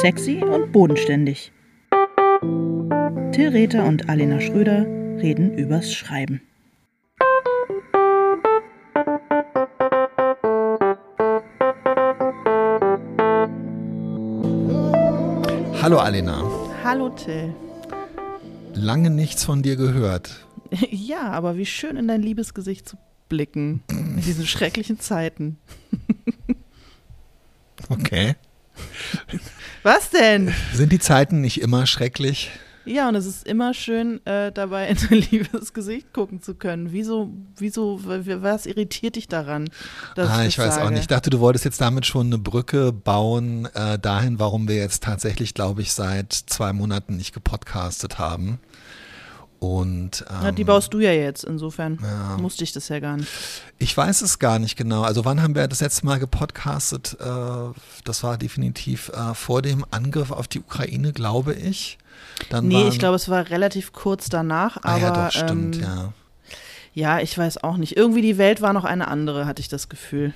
Sexy und bodenständig. Till Rether und Alena Schröder reden übers Schreiben. Hallo Alena. Hallo Till. Lange nichts von dir gehört. Ja, aber wie schön in dein liebes Gesicht zu blicken. In diesen schrecklichen Zeiten. Okay. Was denn? Sind die Zeiten nicht immer schrecklich? Ja, und es ist immer schön, äh, dabei in dein liebes Gesicht gucken zu können. Wieso, wieso, was irritiert dich daran? ah, ich, ich weiß sage? auch nicht. Ich dachte, du wolltest jetzt damit schon eine Brücke bauen äh, dahin, warum wir jetzt tatsächlich, glaube ich, seit zwei Monaten nicht gepodcastet haben. Und, ähm, ja, die baust du ja jetzt, insofern ja. musste ich das ja gar nicht. Ich weiß es gar nicht genau. Also wann haben wir das letzte Mal gepodcastet? Äh, das war definitiv äh, vor dem Angriff auf die Ukraine, glaube ich. Dann nee, ich glaube, es war relativ kurz danach. Aber, ah, ja, doch, stimmt, ähm, ja. Ja, ich weiß auch nicht. Irgendwie die Welt war noch eine andere, hatte ich das Gefühl.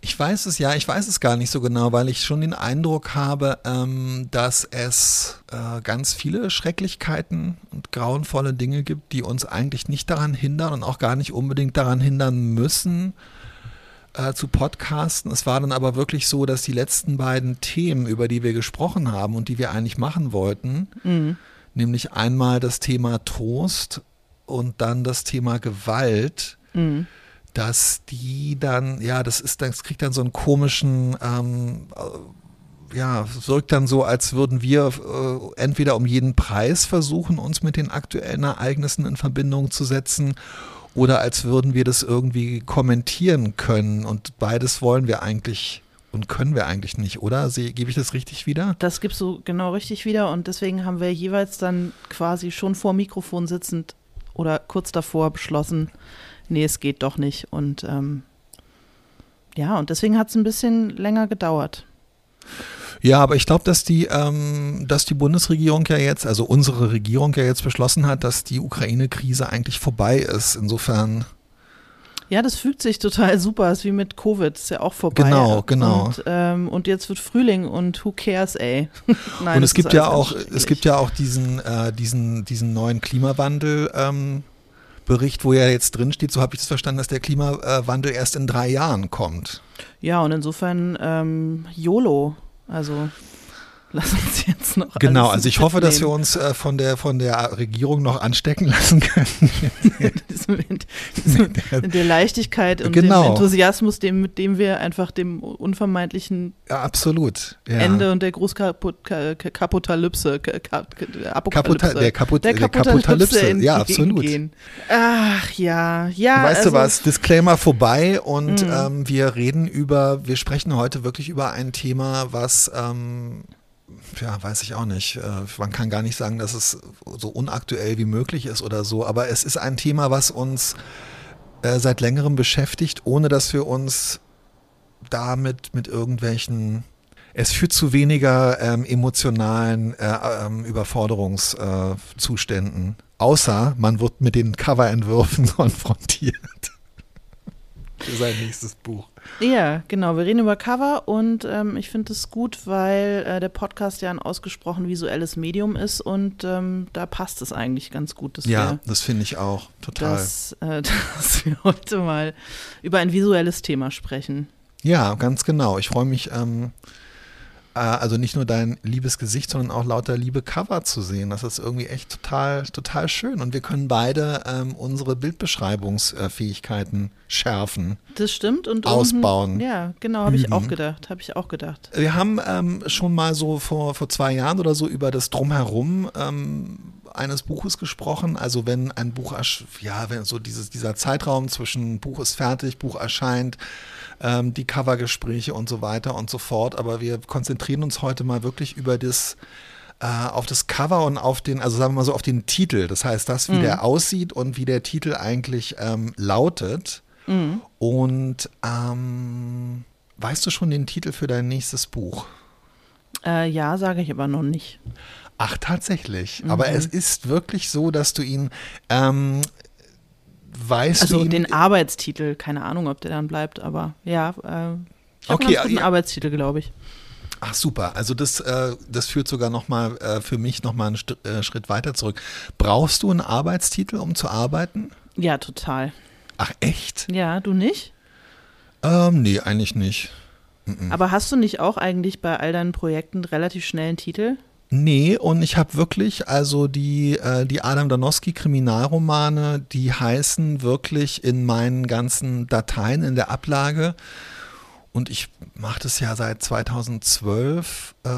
Ich weiß es ja, ich weiß es gar nicht so genau, weil ich schon den Eindruck habe, ähm, dass es äh, ganz viele Schrecklichkeiten und grauenvolle Dinge gibt, die uns eigentlich nicht daran hindern und auch gar nicht unbedingt daran hindern müssen, äh, zu podcasten. Es war dann aber wirklich so, dass die letzten beiden Themen, über die wir gesprochen haben und die wir eigentlich machen wollten, mhm. nämlich einmal das Thema Trost und dann das Thema Gewalt, mhm dass die dann, ja, das ist, das kriegt dann so einen komischen, ähm, äh, ja, wirkt dann so, als würden wir äh, entweder um jeden Preis versuchen, uns mit den aktuellen Ereignissen in Verbindung zu setzen oder als würden wir das irgendwie kommentieren können. Und beides wollen wir eigentlich und können wir eigentlich nicht, oder? Gebe ich das richtig wieder? Das gibst du genau richtig wieder und deswegen haben wir jeweils dann quasi schon vor Mikrofon sitzend oder kurz davor beschlossen, nee, es geht doch nicht. Und ähm, ja, und deswegen hat es ein bisschen länger gedauert. Ja, aber ich glaube, dass die, ähm, dass die Bundesregierung ja jetzt, also unsere Regierung ja jetzt beschlossen hat, dass die Ukraine-Krise eigentlich vorbei ist. Insofern. Ja, das fügt sich total super. ist wie mit Covid, ist ja auch vorbei. Genau, genau. Und, ähm, und jetzt wird Frühling und who cares, ey. Nein, und es gibt ja auch, es gibt ja auch diesen, äh, diesen, diesen neuen Klimawandel. Ähm, Bericht, wo ja jetzt drin steht, so habe ich es verstanden, dass der Klimawandel erst in drei Jahren kommt. Ja, und insofern ähm, YOLO, also Lass uns jetzt noch. Genau, also ich hoffe, dass wir uns äh, von, der, von der Regierung noch anstecken lassen können. mit, mit der Leichtigkeit und genau. dem Enthusiasmus, dem, mit dem wir einfach dem unvermeidlichen ja, absolut. Ja. Ende und der Großkapotalypse, Apokalypse, der, Kaput der Kaputalypse, ja, absolut. Ach ja, ja. Weißt also, du was, Disclaimer vorbei und mhm. ähm, wir reden über, wir sprechen heute wirklich über ein Thema, was ähm, ja, weiß ich auch nicht. Äh, man kann gar nicht sagen, dass es so unaktuell wie möglich ist oder so, aber es ist ein Thema, was uns äh, seit längerem beschäftigt, ohne dass wir uns damit mit irgendwelchen es führt zu weniger ähm, emotionalen äh, ähm, Überforderungszuständen. Äh, außer man wird mit den Coverentwürfen konfrontiert. Für sein nächstes Buch. Ja, genau. Wir reden über Cover und ähm, ich finde es gut, weil äh, der Podcast ja ein ausgesprochen visuelles Medium ist und ähm, da passt es eigentlich ganz gut. Ja, das finde ich auch total. Dass, äh, dass wir heute mal über ein visuelles Thema sprechen. Ja, ganz genau. Ich freue mich. Ähm, äh, also nicht nur dein liebes Gesicht, sondern auch lauter liebe Cover zu sehen. Das ist irgendwie echt total, total schön. Und wir können beide ähm, unsere Bildbeschreibungsfähigkeiten schärfen. Das stimmt und ausbauen. Unten, ja, genau, habe ich auch gedacht. Habe ich auch gedacht. Wir haben ähm, schon mal so vor, vor zwei Jahren oder so über das Drumherum ähm, eines Buches gesprochen. Also wenn ein Buch, ja, wenn so dieses, dieser Zeitraum zwischen Buch ist fertig, Buch erscheint, ähm, die Covergespräche und so weiter und so fort. Aber wir konzentrieren uns heute mal wirklich über das äh, auf das Cover und auf den, also sagen wir mal so, auf den Titel. Das heißt, das, wie mhm. der aussieht und wie der Titel eigentlich ähm, lautet. Mhm. Und ähm, weißt du schon den Titel für dein nächstes Buch? Äh, ja, sage ich aber noch nicht. Ach, tatsächlich. Mhm. Aber es ist wirklich so, dass du ihn ähm, weißt also du. Also den Arbeitstitel, keine Ahnung, ob der dann bleibt, aber ja, äh, ich okay, einen Arbeitstitel, glaube ich. Ach super, also das, äh, das führt sogar nochmal äh, für mich nochmal einen St äh, Schritt weiter zurück. Brauchst du einen Arbeitstitel, um zu arbeiten? Ja, total. Ach echt? Ja, du nicht? Ähm, nee, eigentlich nicht. Aber hast du nicht auch eigentlich bei all deinen Projekten relativ schnell einen Titel? Nee, und ich habe wirklich, also die, äh, die Adam Danowski Kriminalromane, die heißen wirklich in meinen ganzen Dateien in der Ablage. Und ich mache das ja seit 2012. Äh,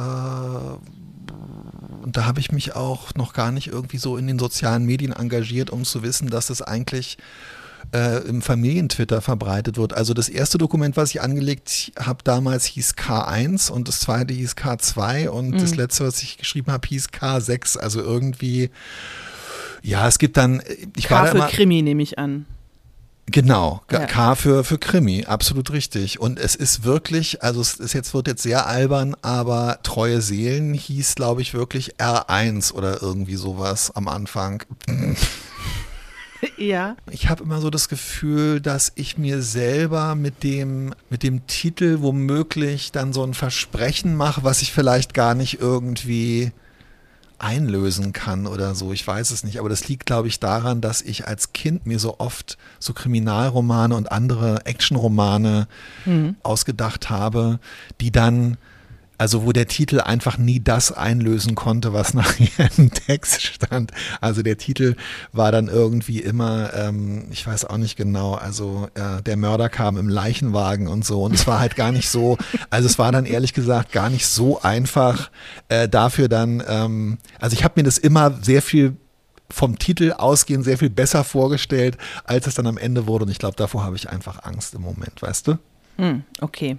und da habe ich mich auch noch gar nicht irgendwie so in den sozialen Medien engagiert, um zu wissen, dass es eigentlich äh, im Familientwitter verbreitet wird. Also das erste Dokument, was ich angelegt habe damals, hieß K1 und das zweite hieß K2 und mhm. das letzte, was ich geschrieben habe, hieß K6. Also irgendwie, ja, es gibt dann. Ich K war für immer, Krimi nehme ich an. Genau, ja. K für, für Krimi, absolut richtig. Und es ist wirklich, also es ist jetzt, wird jetzt sehr albern, aber Treue Seelen hieß, glaube ich, wirklich R1 oder irgendwie sowas am Anfang. ja. Ich habe immer so das Gefühl, dass ich mir selber mit dem, mit dem Titel womöglich dann so ein Versprechen mache, was ich vielleicht gar nicht irgendwie einlösen kann oder so. Ich weiß es nicht. Aber das liegt, glaube ich, daran, dass ich als Kind mir so oft so Kriminalromane und andere Actionromane mhm. ausgedacht habe, die dann also wo der Titel einfach nie das einlösen konnte, was nachher im Text stand. Also der Titel war dann irgendwie immer, ähm, ich weiß auch nicht genau, also äh, der Mörder kam im Leichenwagen und so. Und es war halt gar nicht so, also es war dann ehrlich gesagt gar nicht so einfach äh, dafür dann, ähm, also ich habe mir das immer sehr viel vom Titel ausgehend sehr viel besser vorgestellt, als es dann am Ende wurde. Und ich glaube, davor habe ich einfach Angst im Moment, weißt du? Hm, okay.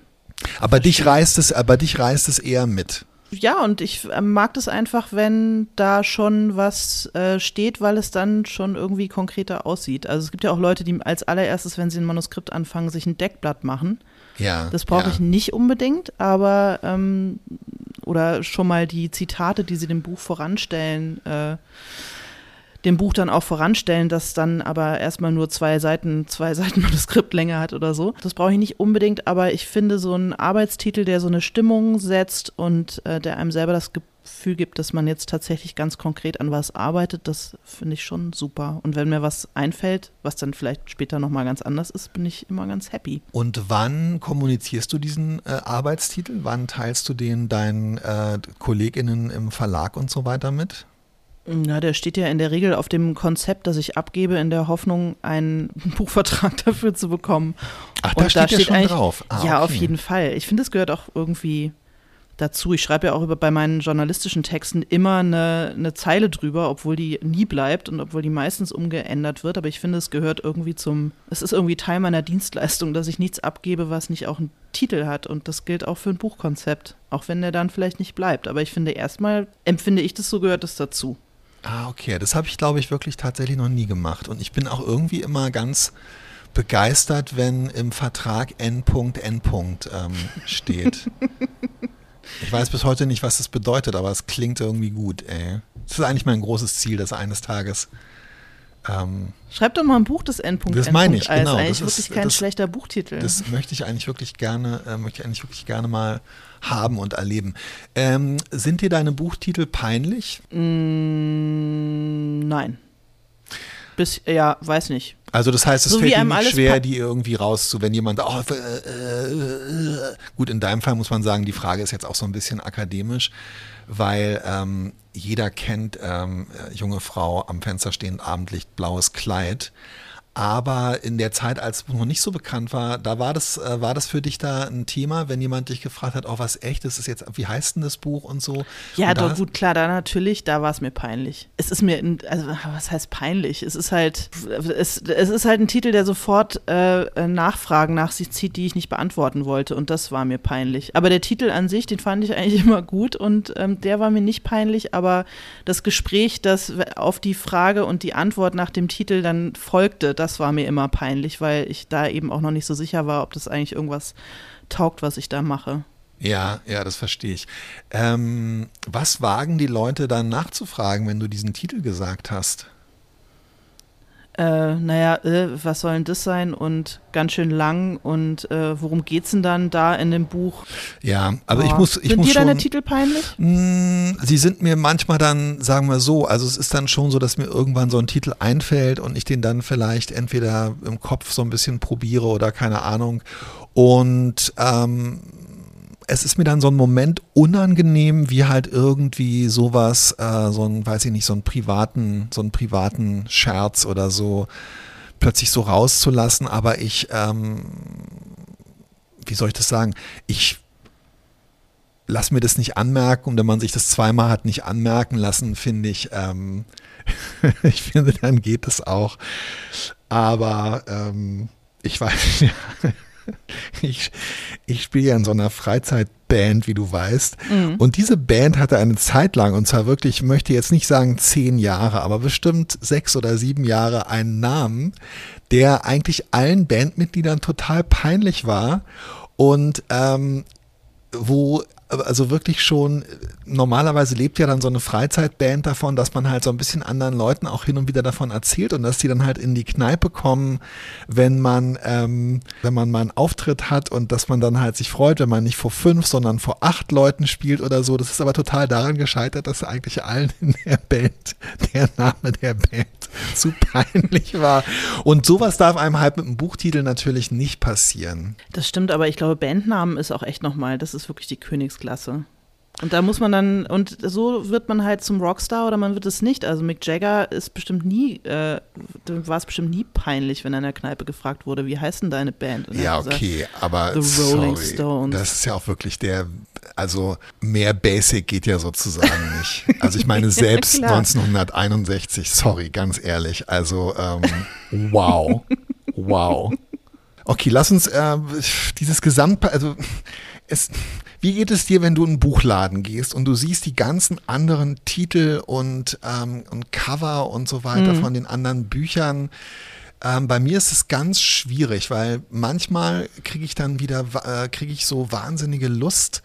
Aber dich reißt es, aber dich reißt es eher mit. Ja, und ich äh, mag das einfach, wenn da schon was äh, steht, weil es dann schon irgendwie konkreter aussieht. Also es gibt ja auch Leute, die als allererstes, wenn sie ein Manuskript anfangen, sich ein Deckblatt machen. Ja. Das brauche ja. ich nicht unbedingt, aber ähm, oder schon mal die Zitate, die sie dem Buch voranstellen, äh, dem Buch dann auch voranstellen, das dann aber erstmal nur zwei Seiten, zwei Seiten Manuskriptlänge hat oder so. Das brauche ich nicht unbedingt, aber ich finde so einen Arbeitstitel, der so eine Stimmung setzt und äh, der einem selber das Gefühl gibt, dass man jetzt tatsächlich ganz konkret an was arbeitet, das finde ich schon super. Und wenn mir was einfällt, was dann vielleicht später nochmal ganz anders ist, bin ich immer ganz happy. Und wann kommunizierst du diesen äh, Arbeitstitel? Wann teilst du den deinen äh, KollegInnen im Verlag und so weiter mit? Ja, der steht ja in der Regel auf dem Konzept, das ich abgebe, in der Hoffnung, einen Buchvertrag dafür zu bekommen. Ach, da, steht, da steht schon drauf. Ah, ja, okay. auf jeden Fall. Ich finde, es gehört auch irgendwie dazu. Ich schreibe ja auch über, bei meinen journalistischen Texten immer eine, eine Zeile drüber, obwohl die nie bleibt und obwohl die meistens umgeändert wird. Aber ich finde, es gehört irgendwie zum, es ist irgendwie Teil meiner Dienstleistung, dass ich nichts abgebe, was nicht auch einen Titel hat. Und das gilt auch für ein Buchkonzept, auch wenn der dann vielleicht nicht bleibt. Aber ich finde, erstmal empfinde ich das so, gehört es dazu. Ah, okay. Das habe ich, glaube ich, wirklich tatsächlich noch nie gemacht. Und ich bin auch irgendwie immer ganz begeistert, wenn im Vertrag N. N. Ähm, steht. ich weiß bis heute nicht, was das bedeutet, aber es klingt irgendwie gut, ey. Das ist eigentlich mein großes Ziel, dass eines Tages ähm, Schreib doch mal ein Buch des Endpunkt. Das meine ich, genau. Das ist wirklich kein das, schlechter Buchtitel. Das möchte ich eigentlich wirklich gerne, äh, möchte ich eigentlich wirklich gerne mal haben und erleben. Ähm, sind dir deine Buchtitel peinlich? Mm, nein. Bis, ja, weiß nicht. Also das heißt, es so fällt dir nicht schwer, die irgendwie rauszu, wenn jemand, oh, äh, äh, äh, gut, in deinem Fall muss man sagen, die Frage ist jetzt auch so ein bisschen akademisch, weil ähm, jeder kennt ähm, junge Frau am Fenster stehend Abendlicht, blaues Kleid. Aber in der Zeit, als es noch nicht so bekannt war, da war das, äh, war das für dich da ein Thema, wenn jemand dich gefragt hat, oh, was echt, das ist jetzt, wie heißt denn das Buch und so? Ja, und doch, gut, klar, da natürlich, da war es mir peinlich. Es ist mir, also, was heißt peinlich? Es ist halt, es, es ist halt ein Titel, der sofort äh, Nachfragen nach sich zieht, die ich nicht beantworten wollte. Und das war mir peinlich. Aber der Titel an sich, den fand ich eigentlich immer gut und ähm, der war mir nicht peinlich, aber das Gespräch, das auf die Frage und die Antwort nach dem Titel dann folgte, das war mir immer peinlich, weil ich da eben auch noch nicht so sicher war, ob das eigentlich irgendwas taugt, was ich da mache. Ja, ja, das verstehe ich. Ähm, was wagen die Leute dann nachzufragen, wenn du diesen Titel gesagt hast? Äh, naja, äh, was soll denn das sein und ganz schön lang und äh, worum geht's denn dann da in dem Buch? Ja, also oh. ich muss, ich sind muss dir schon, deine Titel peinlich? Mh, sie sind mir manchmal dann, sagen wir so, also es ist dann schon so, dass mir irgendwann so ein Titel einfällt und ich den dann vielleicht entweder im Kopf so ein bisschen probiere oder keine Ahnung und ähm, es ist mir dann so ein Moment unangenehm, wie halt irgendwie sowas, äh, so ein, weiß ich nicht, so einen privaten, so einen privaten Scherz oder so plötzlich so rauszulassen, aber ich, ähm, wie soll ich das sagen? Ich lass mir das nicht anmerken und wenn man sich das zweimal hat nicht anmerken lassen, finde ich, ähm, ich finde, dann geht es auch. Aber ähm, ich weiß nicht. ich, ich spiele ja in so einer Freizeitband, wie du weißt. Mhm. Und diese Band hatte eine Zeit lang, und zwar wirklich, ich möchte jetzt nicht sagen zehn Jahre, aber bestimmt sechs oder sieben Jahre einen Namen, der eigentlich allen Bandmitgliedern total peinlich war. Und ähm, wo also wirklich schon, normalerweise lebt ja dann so eine Freizeitband davon, dass man halt so ein bisschen anderen Leuten auch hin und wieder davon erzählt und dass die dann halt in die Kneipe kommen, wenn man, ähm, wenn man mal einen Auftritt hat und dass man dann halt sich freut, wenn man nicht vor fünf, sondern vor acht Leuten spielt oder so. Das ist aber total daran gescheitert, dass eigentlich allen in der Band der Name der Band zu peinlich war. Und sowas darf einem halt mit einem Buchtitel natürlich nicht passieren. Das stimmt, aber ich glaube, Bandnamen ist auch echt nochmal, das ist wirklich die Königsklasse. Und da muss man dann, und so wird man halt zum Rockstar oder man wird es nicht. Also Mick Jagger ist bestimmt nie, äh, war es bestimmt nie peinlich, wenn er in der Kneipe gefragt wurde, wie heißt denn deine Band? ja, okay, gesagt, aber The Rolling sorry, Stones. Das ist ja auch wirklich der, also mehr Basic geht ja sozusagen nicht. Also ich meine, selbst 1961, sorry, ganz ehrlich, also ähm, wow, wow. Okay, lass uns äh, dieses Gesamtpaar, also es, wie geht es dir, wenn du in einen Buchladen gehst und du siehst die ganzen anderen Titel und, ähm, und Cover und so weiter mhm. von den anderen Büchern? Ähm, bei mir ist es ganz schwierig, weil manchmal kriege ich dann wieder, äh, kriege ich so wahnsinnige Lust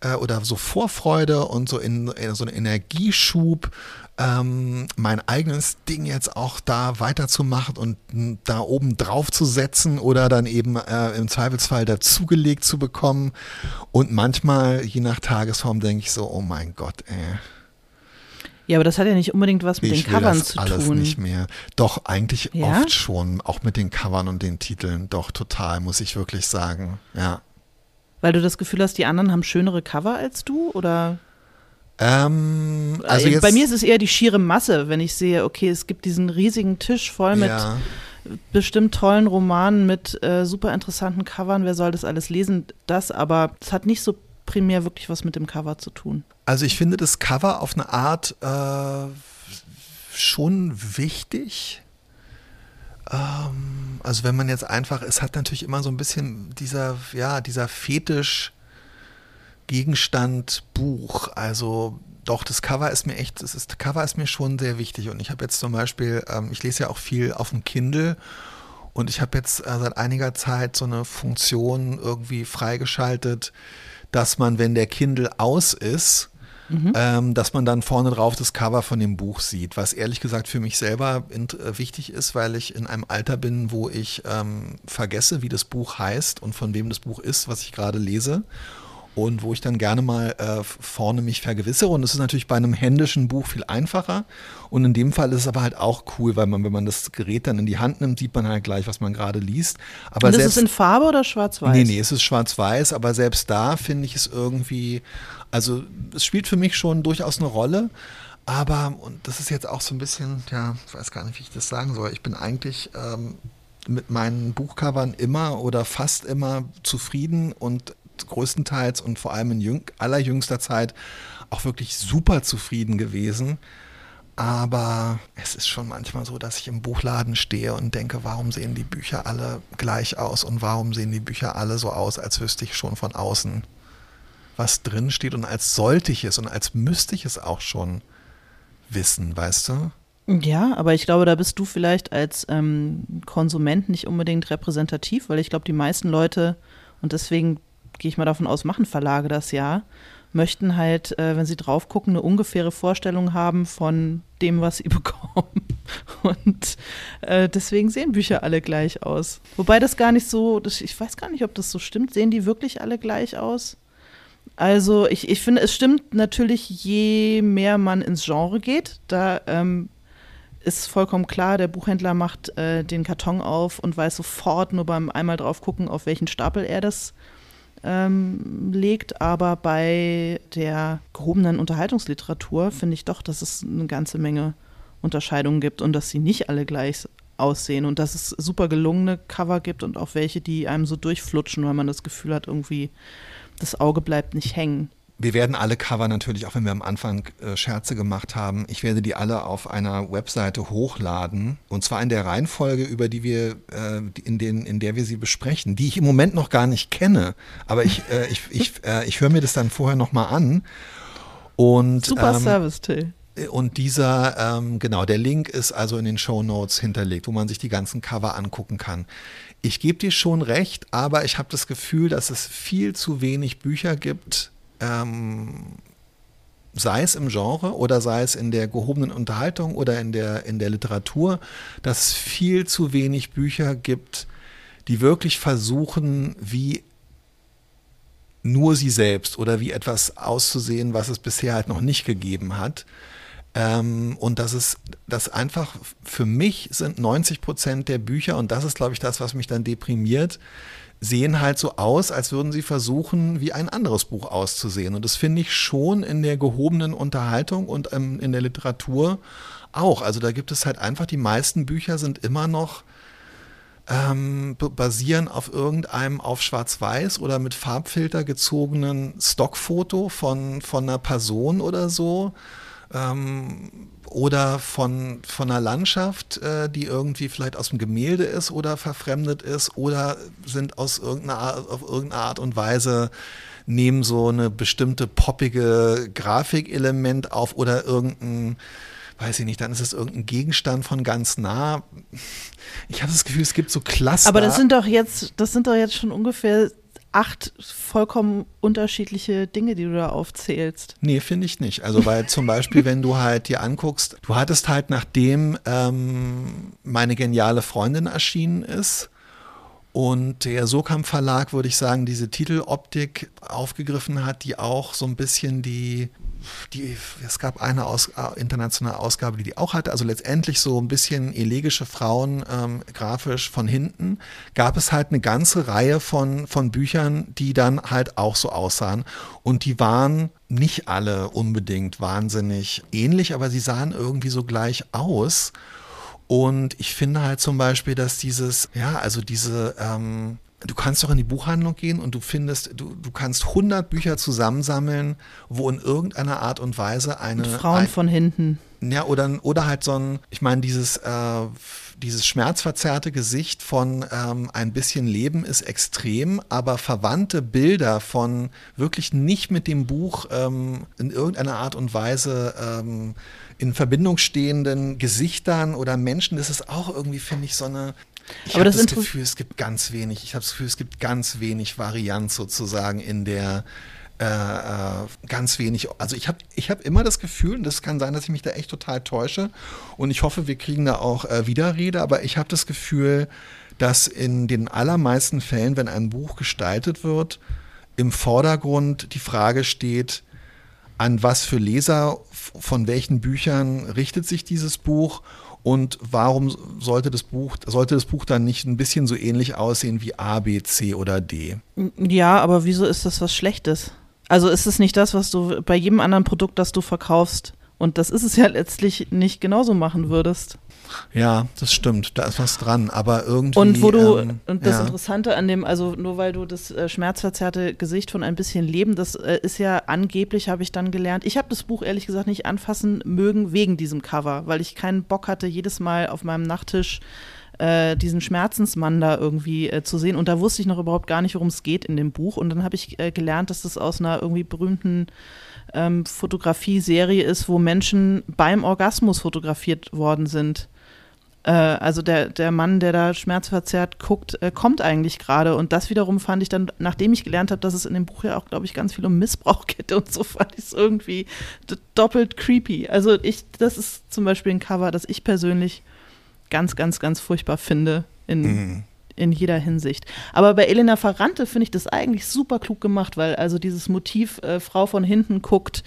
äh, oder so Vorfreude und so in, in so einen Energieschub ähm, mein eigenes Ding jetzt auch da weiterzumachen und da oben drauf zu setzen oder dann eben äh, im Zweifelsfall dazugelegt zu bekommen. Und manchmal, je nach Tagesform, denke ich so, oh mein Gott, ey. Ja, aber das hat ja nicht unbedingt was mit ich den Covern zu alles tun. nicht mehr. Doch, eigentlich ja? oft schon, auch mit den Covern und den Titeln. Doch, total, muss ich wirklich sagen. Ja. Weil du das Gefühl hast, die anderen haben schönere Cover als du, oder? Ähm, also jetzt, Bei mir ist es eher die schiere Masse, wenn ich sehe, okay, es gibt diesen riesigen Tisch voll mit ja. bestimmt tollen Romanen, mit äh, super interessanten Covern. Wer soll das alles lesen? Das, aber es hat nicht so primär wirklich was mit dem Cover zu tun. Also ich finde das Cover auf eine Art äh, schon wichtig. Ähm, also wenn man jetzt einfach, es hat natürlich immer so ein bisschen dieser, ja, dieser Fetisch Gegenstand Buch. Also doch, das Cover ist mir echt, das ist, Cover ist mir schon sehr wichtig. Und ich habe jetzt zum Beispiel, ähm, ich lese ja auch viel auf dem Kindle und ich habe jetzt äh, seit einiger Zeit so eine Funktion irgendwie freigeschaltet, dass man, wenn der Kindle aus ist, Mhm. Ähm, dass man dann vorne drauf das Cover von dem Buch sieht, was ehrlich gesagt für mich selber äh, wichtig ist, weil ich in einem Alter bin, wo ich ähm, vergesse, wie das Buch heißt und von wem das Buch ist, was ich gerade lese und wo ich dann gerne mal äh, vorne mich vergewissere. Und das ist natürlich bei einem händischen Buch viel einfacher. Und in dem Fall ist es aber halt auch cool, weil man, wenn man das Gerät dann in die Hand nimmt, sieht man halt gleich, was man gerade liest. Aber und ist selbst, es in Farbe oder schwarz-weiß? Nee, nee, es ist schwarz-weiß, aber selbst da finde ich es irgendwie, also es spielt für mich schon durchaus eine Rolle. Aber, und das ist jetzt auch so ein bisschen, ja, ich weiß gar nicht, wie ich das sagen soll. Ich bin eigentlich ähm, mit meinen Buchcovern immer oder fast immer zufrieden und größtenteils und vor allem in jüng allerjüngster Zeit auch wirklich super zufrieden gewesen. Aber es ist schon manchmal so, dass ich im Buchladen stehe und denke, warum sehen die Bücher alle gleich aus und warum sehen die Bücher alle so aus, als wüsste ich schon von außen, was drin steht und als sollte ich es und als müsste ich es auch schon wissen, weißt du? Ja, aber ich glaube, da bist du vielleicht als ähm, Konsument nicht unbedingt repräsentativ, weil ich glaube, die meisten Leute, und deswegen gehe ich mal davon aus, machen Verlage das ja, möchten halt, äh, wenn sie drauf gucken, eine ungefähre Vorstellung haben von dem, was sie bekommen. Und äh, deswegen sehen Bücher alle gleich aus. Wobei das gar nicht so, das, ich weiß gar nicht, ob das so stimmt. Sehen die wirklich alle gleich aus? Also ich, ich finde, es stimmt natürlich, je mehr man ins Genre geht, da ähm, ist vollkommen klar, der Buchhändler macht äh, den Karton auf und weiß sofort nur beim einmal drauf gucken, auf welchen Stapel er das ähm, legt. Aber bei der gehobenen Unterhaltungsliteratur finde ich doch, dass es eine ganze Menge Unterscheidungen gibt und dass sie nicht alle gleich aussehen und dass es super gelungene Cover gibt und auch welche, die einem so durchflutschen, weil man das Gefühl hat, irgendwie das Auge bleibt nicht hängen. Wir werden alle Cover natürlich, auch wenn wir am Anfang äh, Scherze gemacht haben, ich werde die alle auf einer Webseite hochladen. Und zwar in der Reihenfolge, über die wir, äh, in, den, in der wir sie besprechen, die ich im Moment noch gar nicht kenne. Aber ich, äh, ich, ich, äh, ich höre mir das dann vorher nochmal an. Und, Super ähm, Service, Till. Und dieser, ähm, genau, der Link ist also in den Show Notes hinterlegt, wo man sich die ganzen Cover angucken kann. Ich gebe dir schon recht, aber ich habe das Gefühl, dass es viel zu wenig Bücher gibt, ähm, sei es im Genre oder sei es in der gehobenen Unterhaltung oder in der, in der Literatur, dass es viel zu wenig Bücher gibt, die wirklich versuchen, wie nur sie selbst oder wie etwas auszusehen, was es bisher halt noch nicht gegeben hat. Ähm, und das ist, das einfach für mich sind 90 Prozent der Bücher, und das ist, glaube ich, das, was mich dann deprimiert, sehen halt so aus, als würden sie versuchen, wie ein anderes Buch auszusehen. Und das finde ich schon in der gehobenen Unterhaltung und ähm, in der Literatur auch. Also da gibt es halt einfach, die meisten Bücher sind immer noch ähm, basieren auf irgendeinem auf Schwarz-Weiß oder mit Farbfilter gezogenen Stockfoto von, von einer Person oder so. Ähm, oder von, von einer Landschaft, äh, die irgendwie vielleicht aus dem Gemälde ist oder verfremdet ist oder sind aus irgendeiner Art, auf irgendeine Art und Weise nehmen so eine bestimmte poppige Grafikelement auf oder irgendein weiß ich nicht, dann ist es irgendein Gegenstand von ganz nah. Ich habe das Gefühl, es gibt so Cluster. Aber das sind doch jetzt, das sind doch jetzt schon ungefähr acht vollkommen unterschiedliche Dinge, die du da aufzählst. Nee, finde ich nicht. Also weil zum Beispiel, wenn du halt dir anguckst, du hattest halt nachdem ähm, meine geniale Freundin erschienen ist, und der Sokam Verlag, würde ich sagen, diese Titeloptik aufgegriffen hat, die auch so ein bisschen die die, es gab eine Aus, äh, internationale Ausgabe, die die auch hatte, also letztendlich so ein bisschen elegische Frauen ähm, grafisch von hinten, gab es halt eine ganze Reihe von, von Büchern, die dann halt auch so aussahen. Und die waren nicht alle unbedingt wahnsinnig ähnlich, aber sie sahen irgendwie so gleich aus. Und ich finde halt zum Beispiel, dass dieses, ja, also diese, ähm, du kannst doch in die Buchhandlung gehen und du findest, du, du kannst 100 Bücher zusammensammeln, wo in irgendeiner Art und Weise eine. Und Frauen ein, von hinten. Ja, oder, oder halt so ein, ich meine, dieses, äh, dieses schmerzverzerrte Gesicht von ähm, ein bisschen Leben ist extrem, aber verwandte Bilder von wirklich nicht mit dem Buch ähm, in irgendeiner Art und Weise ähm, in Verbindung stehenden Gesichtern oder Menschen, das ist auch irgendwie, finde ich, so eine, ich habe das, das Gefühl, es gibt ganz wenig, ich habe das Gefühl, es gibt ganz wenig Varianz sozusagen in der äh, äh, ganz wenig. Also ich habe ich hab immer das Gefühl, und das kann sein, dass ich mich da echt total täusche, und ich hoffe, wir kriegen da auch äh, Widerrede, aber ich habe das Gefühl, dass in den allermeisten Fällen, wenn ein Buch gestaltet wird, im Vordergrund die Frage steht, an was für Leser von welchen Büchern richtet sich dieses Buch und warum sollte das Buch, sollte das Buch dann nicht ein bisschen so ähnlich aussehen wie A, B, C oder D? Ja, aber wieso ist das was Schlechtes? Also ist es nicht das, was du bei jedem anderen Produkt, das du verkaufst, und das ist es ja letztlich nicht genauso machen würdest. Ja, das stimmt, da ist was dran, aber irgendwie. Und wo du, ähm, und das ja. Interessante an dem, also nur weil du das äh, schmerzverzerrte Gesicht von ein bisschen Leben, das äh, ist ja angeblich, habe ich dann gelernt. Ich habe das Buch ehrlich gesagt nicht anfassen mögen wegen diesem Cover, weil ich keinen Bock hatte, jedes Mal auf meinem Nachttisch äh, diesen Schmerzensmann da irgendwie äh, zu sehen. Und da wusste ich noch überhaupt gar nicht, worum es geht in dem Buch. Und dann habe ich äh, gelernt, dass das aus einer irgendwie berühmten ähm, Fotografie-Serie ist, wo Menschen beim Orgasmus fotografiert worden sind. Äh, also der, der Mann, der da schmerzverzerrt guckt, äh, kommt eigentlich gerade. Und das wiederum fand ich dann, nachdem ich gelernt habe, dass es in dem Buch ja auch, glaube ich, ganz viel um Missbrauch geht und so, fand ich es irgendwie doppelt creepy. Also ich, das ist zum Beispiel ein Cover, das ich persönlich ganz, ganz, ganz furchtbar finde in, mhm. in jeder Hinsicht. Aber bei Elena Ferrante finde ich das eigentlich super klug gemacht, weil also dieses Motiv äh, Frau von hinten guckt,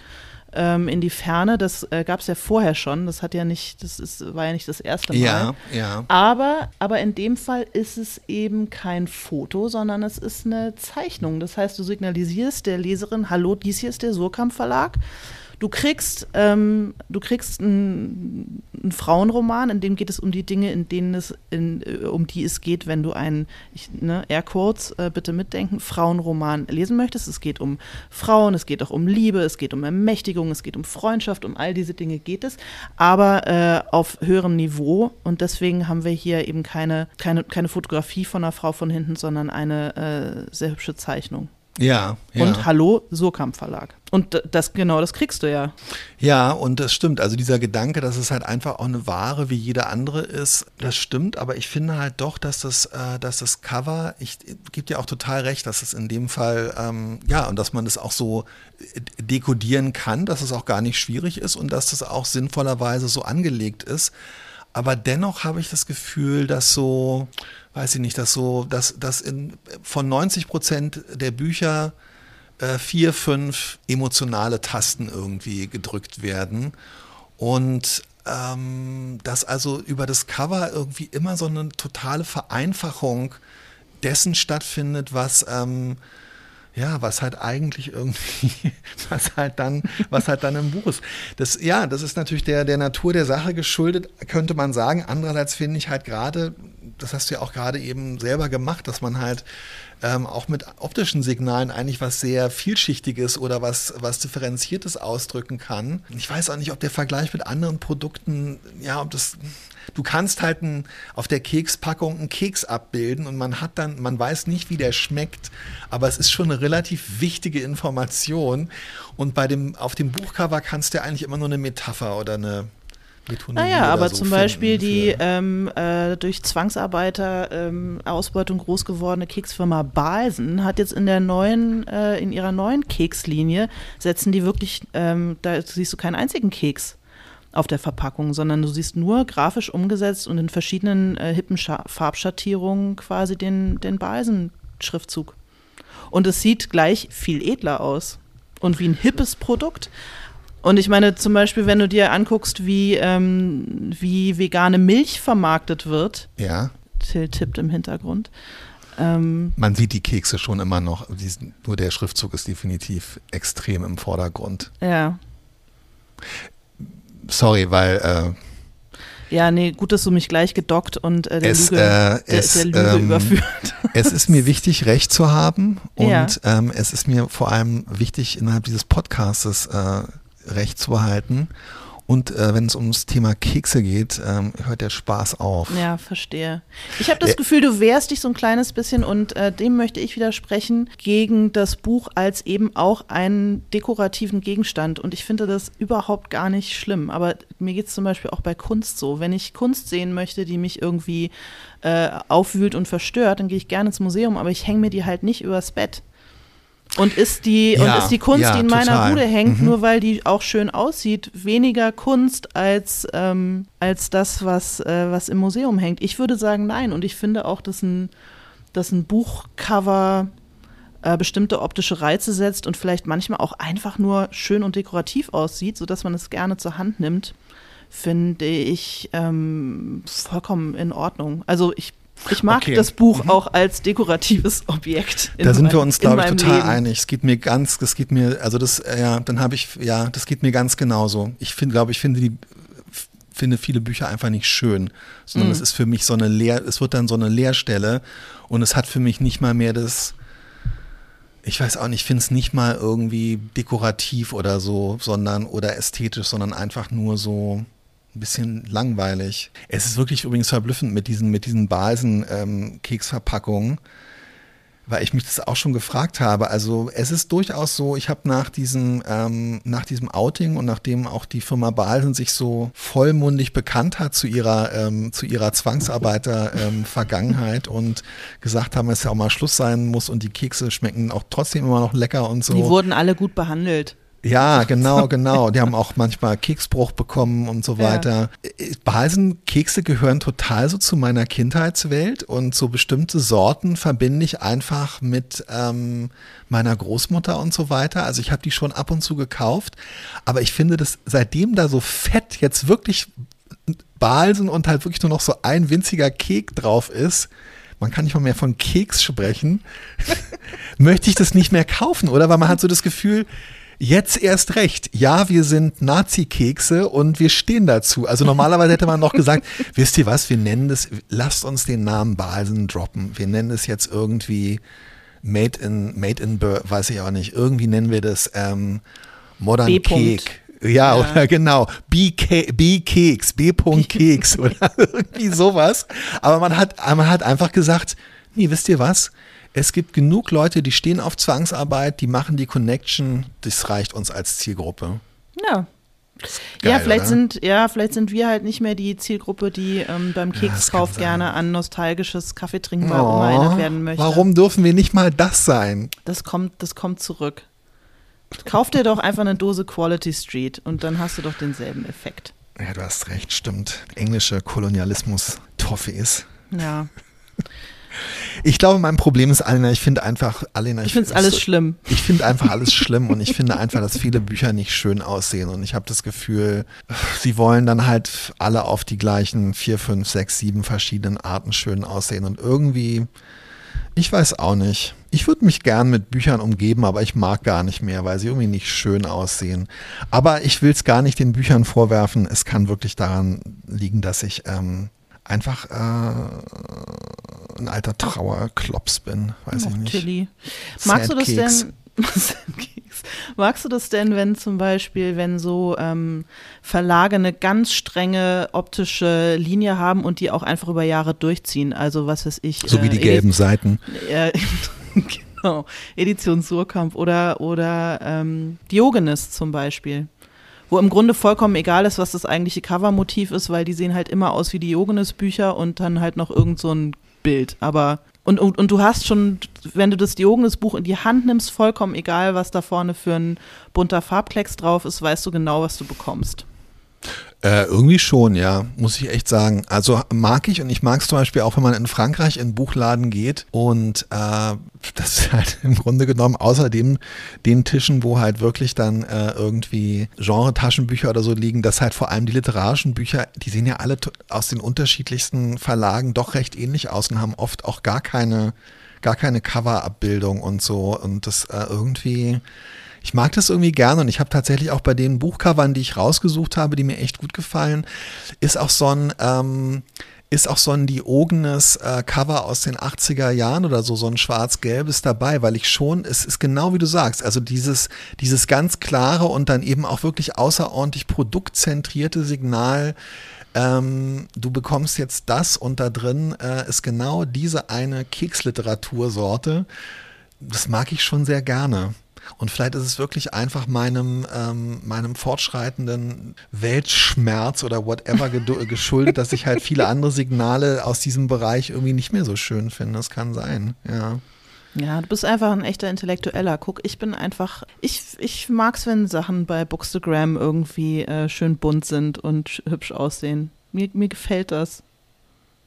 ähm, in die Ferne. Das äh, gab es ja vorher schon. Das hat ja nicht, das ist, war ja nicht das erste Mal. Ja, ja. Aber, aber in dem Fall ist es eben kein Foto, sondern es ist eine Zeichnung. Das heißt, du signalisierst der Leserin, hallo, dies hier ist der Surkamp Verlag. Du kriegst, ähm, du kriegst einen, Frauenroman, in dem geht es um die Dinge, in denen es, in, äh, um die es geht, wenn du einen, ich, ne, Airquotes, äh, bitte mitdenken, Frauenroman lesen möchtest. Es geht um Frauen, es geht auch um Liebe, es geht um Ermächtigung, es geht um Freundschaft, um all diese Dinge geht es, aber äh, auf höherem Niveau. Und deswegen haben wir hier eben keine, keine, keine Fotografie von einer Frau von hinten, sondern eine äh, sehr hübsche Zeichnung. Ja, ja. Und Hallo, Surkamp Verlag. Und das genau, das kriegst du ja. Ja, und das stimmt. Also dieser Gedanke, dass es halt einfach auch eine Ware wie jede andere ist, das stimmt. Aber ich finde halt doch, dass das, äh, dass das Cover, ich gebe dir auch total recht, dass es in dem Fall, ähm, ja, und dass man das auch so dekodieren kann, dass es auch gar nicht schwierig ist und dass das auch sinnvollerweise so angelegt ist. Aber dennoch habe ich das Gefühl, dass so, weiß ich nicht, dass so, dass, dass in, von 90 Prozent der Bücher äh, vier, fünf emotionale Tasten irgendwie gedrückt werden. Und ähm, dass also über das Cover irgendwie immer so eine totale Vereinfachung dessen stattfindet, was ähm, ja, was halt eigentlich irgendwie, was halt dann, was halt dann im Buch ist. Das, ja, das ist natürlich der, der Natur der Sache geschuldet, könnte man sagen. Andererseits finde ich halt gerade, das hast du ja auch gerade eben selber gemacht, dass man halt ähm, auch mit optischen Signalen eigentlich was sehr vielschichtiges oder was, was differenziertes ausdrücken kann. Ich weiß auch nicht, ob der Vergleich mit anderen Produkten, ja, ob das du kannst halt ein, auf der Kekspackung einen Keks abbilden und man hat dann, man weiß nicht, wie der schmeckt, aber es ist schon eine relativ wichtige Information. Und bei dem, auf dem Buchcover kannst du ja eigentlich immer nur eine Metapher oder eine, naja, aber so zum Beispiel die ähm, äh, durch Zwangsarbeiter ähm, Ausbeutung groß gewordene Keksfirma Balsen hat jetzt in der neuen, äh, in ihrer neuen Kekslinie setzen die wirklich, ähm, da siehst du keinen einzigen Keks auf der Verpackung, sondern du siehst nur grafisch umgesetzt und in verschiedenen äh, hippen Scha Farbschattierungen quasi den, den Balsen-Schriftzug. Und es sieht gleich viel edler aus und wie ein hippes Produkt. Und ich meine, zum Beispiel, wenn du dir anguckst, wie, ähm, wie vegane Milch vermarktet wird. Ja. Till tippt im Hintergrund. Ähm, Man sieht die Kekse schon immer noch. Diesen, nur der Schriftzug ist definitiv extrem im Vordergrund. Ja. Sorry, weil. Äh, ja, nee, gut, dass du mich gleich gedockt und äh, der, es, Lüge, äh, es, der, Lüge ähm, überführt. Es ist mir wichtig, Recht zu haben und ja. ähm, es ist mir vor allem wichtig, innerhalb dieses Podcastes äh, Recht zu behalten. Und äh, wenn es ums Thema Kekse geht, ähm, hört der Spaß auf. Ja, verstehe. Ich habe das äh, Gefühl, du wehrst dich so ein kleines bisschen und äh, dem möchte ich widersprechen gegen das Buch als eben auch einen dekorativen Gegenstand. Und ich finde das überhaupt gar nicht schlimm. Aber mir geht es zum Beispiel auch bei Kunst so. Wenn ich Kunst sehen möchte, die mich irgendwie äh, aufwühlt und verstört, dann gehe ich gerne ins Museum, aber ich hänge mir die halt nicht übers Bett. Und ist die, ja, und ist die Kunst, ja, die in meiner total. Bude hängt, mhm. nur weil die auch schön aussieht, weniger Kunst als, ähm, als das, was, äh, was im Museum hängt? Ich würde sagen, nein. Und ich finde auch, dass ein, dass ein Buchcover äh, bestimmte optische Reize setzt und vielleicht manchmal auch einfach nur schön und dekorativ aussieht, sodass man es gerne zur Hand nimmt, finde ich ähm, vollkommen in Ordnung. Also ich ich mag okay. das Buch mhm. auch als dekoratives Objekt. Da sind wir uns, glaube ich, total Leben. einig. Es geht mir ganz, das geht mir, also das, ja, dann habe ich, ja, das geht mir ganz genauso. Ich finde, glaube ich, finde die, finde viele Bücher einfach nicht schön, sondern mm. es ist für mich so eine Leer, es wird dann so eine Leerstelle und es hat für mich nicht mal mehr das, ich weiß auch nicht, ich finde es nicht mal irgendwie dekorativ oder so, sondern oder ästhetisch, sondern einfach nur so, ein bisschen langweilig. Es ist wirklich übrigens verblüffend mit diesen, mit diesen Balsen-Keksverpackungen, ähm, weil ich mich das auch schon gefragt habe. Also es ist durchaus so, ich habe nach diesem, ähm, nach diesem Outing und nachdem auch die Firma Balsen sich so vollmundig bekannt hat zu ihrer, ähm, zu ihrer Zwangsarbeiter-Vergangenheit ähm, und gesagt haben, dass ja auch mal Schluss sein muss und die Kekse schmecken auch trotzdem immer noch lecker und so. Die wurden alle gut behandelt. Ja, genau, genau. Die haben auch manchmal Keksbruch bekommen und so weiter. Ja. Balsen Kekse gehören total so zu meiner Kindheitswelt und so bestimmte Sorten verbinde ich einfach mit ähm, meiner Großmutter und so weiter. Also ich habe die schon ab und zu gekauft, aber ich finde, dass seitdem da so fett jetzt wirklich Balsen und halt wirklich nur noch so ein winziger Kek drauf ist, man kann nicht mal mehr von Keks sprechen, möchte ich das nicht mehr kaufen, oder? Weil man hat so das Gefühl, Jetzt erst recht. Ja, wir sind Nazi-Kekse und wir stehen dazu. Also normalerweise hätte man noch gesagt, wisst ihr was, wir nennen das, lasst uns den Namen Balsen droppen. Wir nennen es jetzt irgendwie Made in, Made in, weiß ich auch nicht. Irgendwie nennen wir das ähm, Modern B. Cake. Ja, ja, oder genau. B-Keks, B-Keks oder irgendwie sowas. Aber man hat, man hat einfach gesagt, nee, wisst ihr was? Es gibt genug Leute, die stehen auf Zwangsarbeit, die machen die Connection, das reicht uns als Zielgruppe. Ja. Geil, ja, vielleicht oder? sind ja, vielleicht sind wir halt nicht mehr die Zielgruppe, die ähm, beim Kekskauf ja, gerne an nostalgisches Kaffeetrinken erinnert werden möchte. Warum dürfen wir nicht mal das sein? Das kommt, das kommt zurück. Kauf dir doch einfach eine Dose Quality Street und dann hast du doch denselben Effekt. Ja, du hast recht, stimmt. Englische Kolonialismus Toffees. Ja. Ich glaube, mein Problem ist, Alena, ich finde einfach, Alena, ich, ich finde es alles schlimm. Ich finde einfach alles schlimm und ich finde einfach, dass viele Bücher nicht schön aussehen und ich habe das Gefühl, sie wollen dann halt alle auf die gleichen vier, fünf, sechs, sieben verschiedenen Arten schön aussehen und irgendwie, ich weiß auch nicht. Ich würde mich gern mit Büchern umgeben, aber ich mag gar nicht mehr, weil sie irgendwie nicht schön aussehen. Aber ich will es gar nicht den Büchern vorwerfen. Es kann wirklich daran liegen, dass ich ähm, einfach äh, ein alter Trauerklops bin, weiß oh, ich nicht. Tilly. Magst du das denn? Magst du das denn, wenn zum Beispiel, wenn so ähm, Verlage eine ganz strenge optische Linie haben und die auch einfach über Jahre durchziehen? Also was weiß ich. So äh, wie die gelben Seiten. Äh, genau. Edition Surkamp oder, oder ähm, Diogenes zum Beispiel wo im Grunde vollkommen egal ist, was das eigentliche Covermotiv ist, weil die sehen halt immer aus wie Diogenes-Bücher und dann halt noch irgend so ein Bild. Aber und, und, und du hast schon, wenn du das Diogenes-Buch in die Hand nimmst, vollkommen egal, was da vorne für ein bunter Farbklecks drauf ist, weißt du genau, was du bekommst. Äh, irgendwie schon, ja, muss ich echt sagen. Also mag ich und ich mag es zum Beispiel auch, wenn man in Frankreich in Buchladen geht und äh, das ist halt im Grunde genommen außerdem den Tischen, wo halt wirklich dann äh, irgendwie Genre-Taschenbücher oder so liegen, dass halt vor allem die literarischen Bücher, die sehen ja alle aus den unterschiedlichsten Verlagen doch recht ähnlich aus und haben oft auch gar keine, gar keine Cover-Abbildung und so und das äh, irgendwie ich mag das irgendwie gerne und ich habe tatsächlich auch bei den Buchcovern, die ich rausgesucht habe, die mir echt gut gefallen, ist auch so ein, ähm, ist auch so ein Diogenes äh, Cover aus den 80er Jahren oder so, so ein schwarz-gelbes dabei, weil ich schon, es ist genau wie du sagst, also dieses, dieses ganz klare und dann eben auch wirklich außerordentlich produktzentrierte Signal, ähm, du bekommst jetzt das und da drin äh, ist genau diese eine Keksliteratursorte. Das mag ich schon sehr gerne. Und vielleicht ist es wirklich einfach meinem, ähm, meinem fortschreitenden Weltschmerz oder whatever geschuldet, dass ich halt viele andere Signale aus diesem Bereich irgendwie nicht mehr so schön finde. Das kann sein, ja. Ja, du bist einfach ein echter Intellektueller. Guck, ich bin einfach, ich, ich mag es, wenn Sachen bei Bookstagram irgendwie äh, schön bunt sind und hübsch aussehen. Mir, mir gefällt das.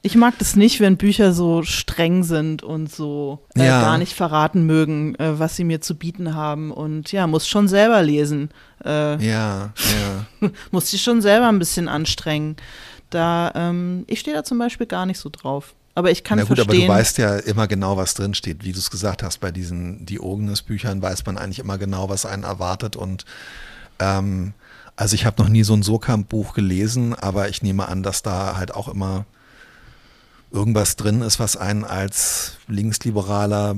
Ich mag das nicht, wenn Bücher so streng sind und so äh, ja. gar nicht verraten mögen, äh, was sie mir zu bieten haben. Und ja, muss schon selber lesen. Äh, ja, ja. muss sich schon selber ein bisschen anstrengen. Da, ähm, ich stehe da zum Beispiel gar nicht so drauf. Aber ich kann Na gut, verstehen. aber du weißt ja immer genau, was drin steht. Wie du es gesagt hast, bei diesen Diogenes-Büchern weiß man eigentlich immer genau, was einen erwartet. Und ähm, also ich habe noch nie so ein Surkamp-Buch gelesen, aber ich nehme an, dass da halt auch immer irgendwas drin ist, was einen als linksliberaler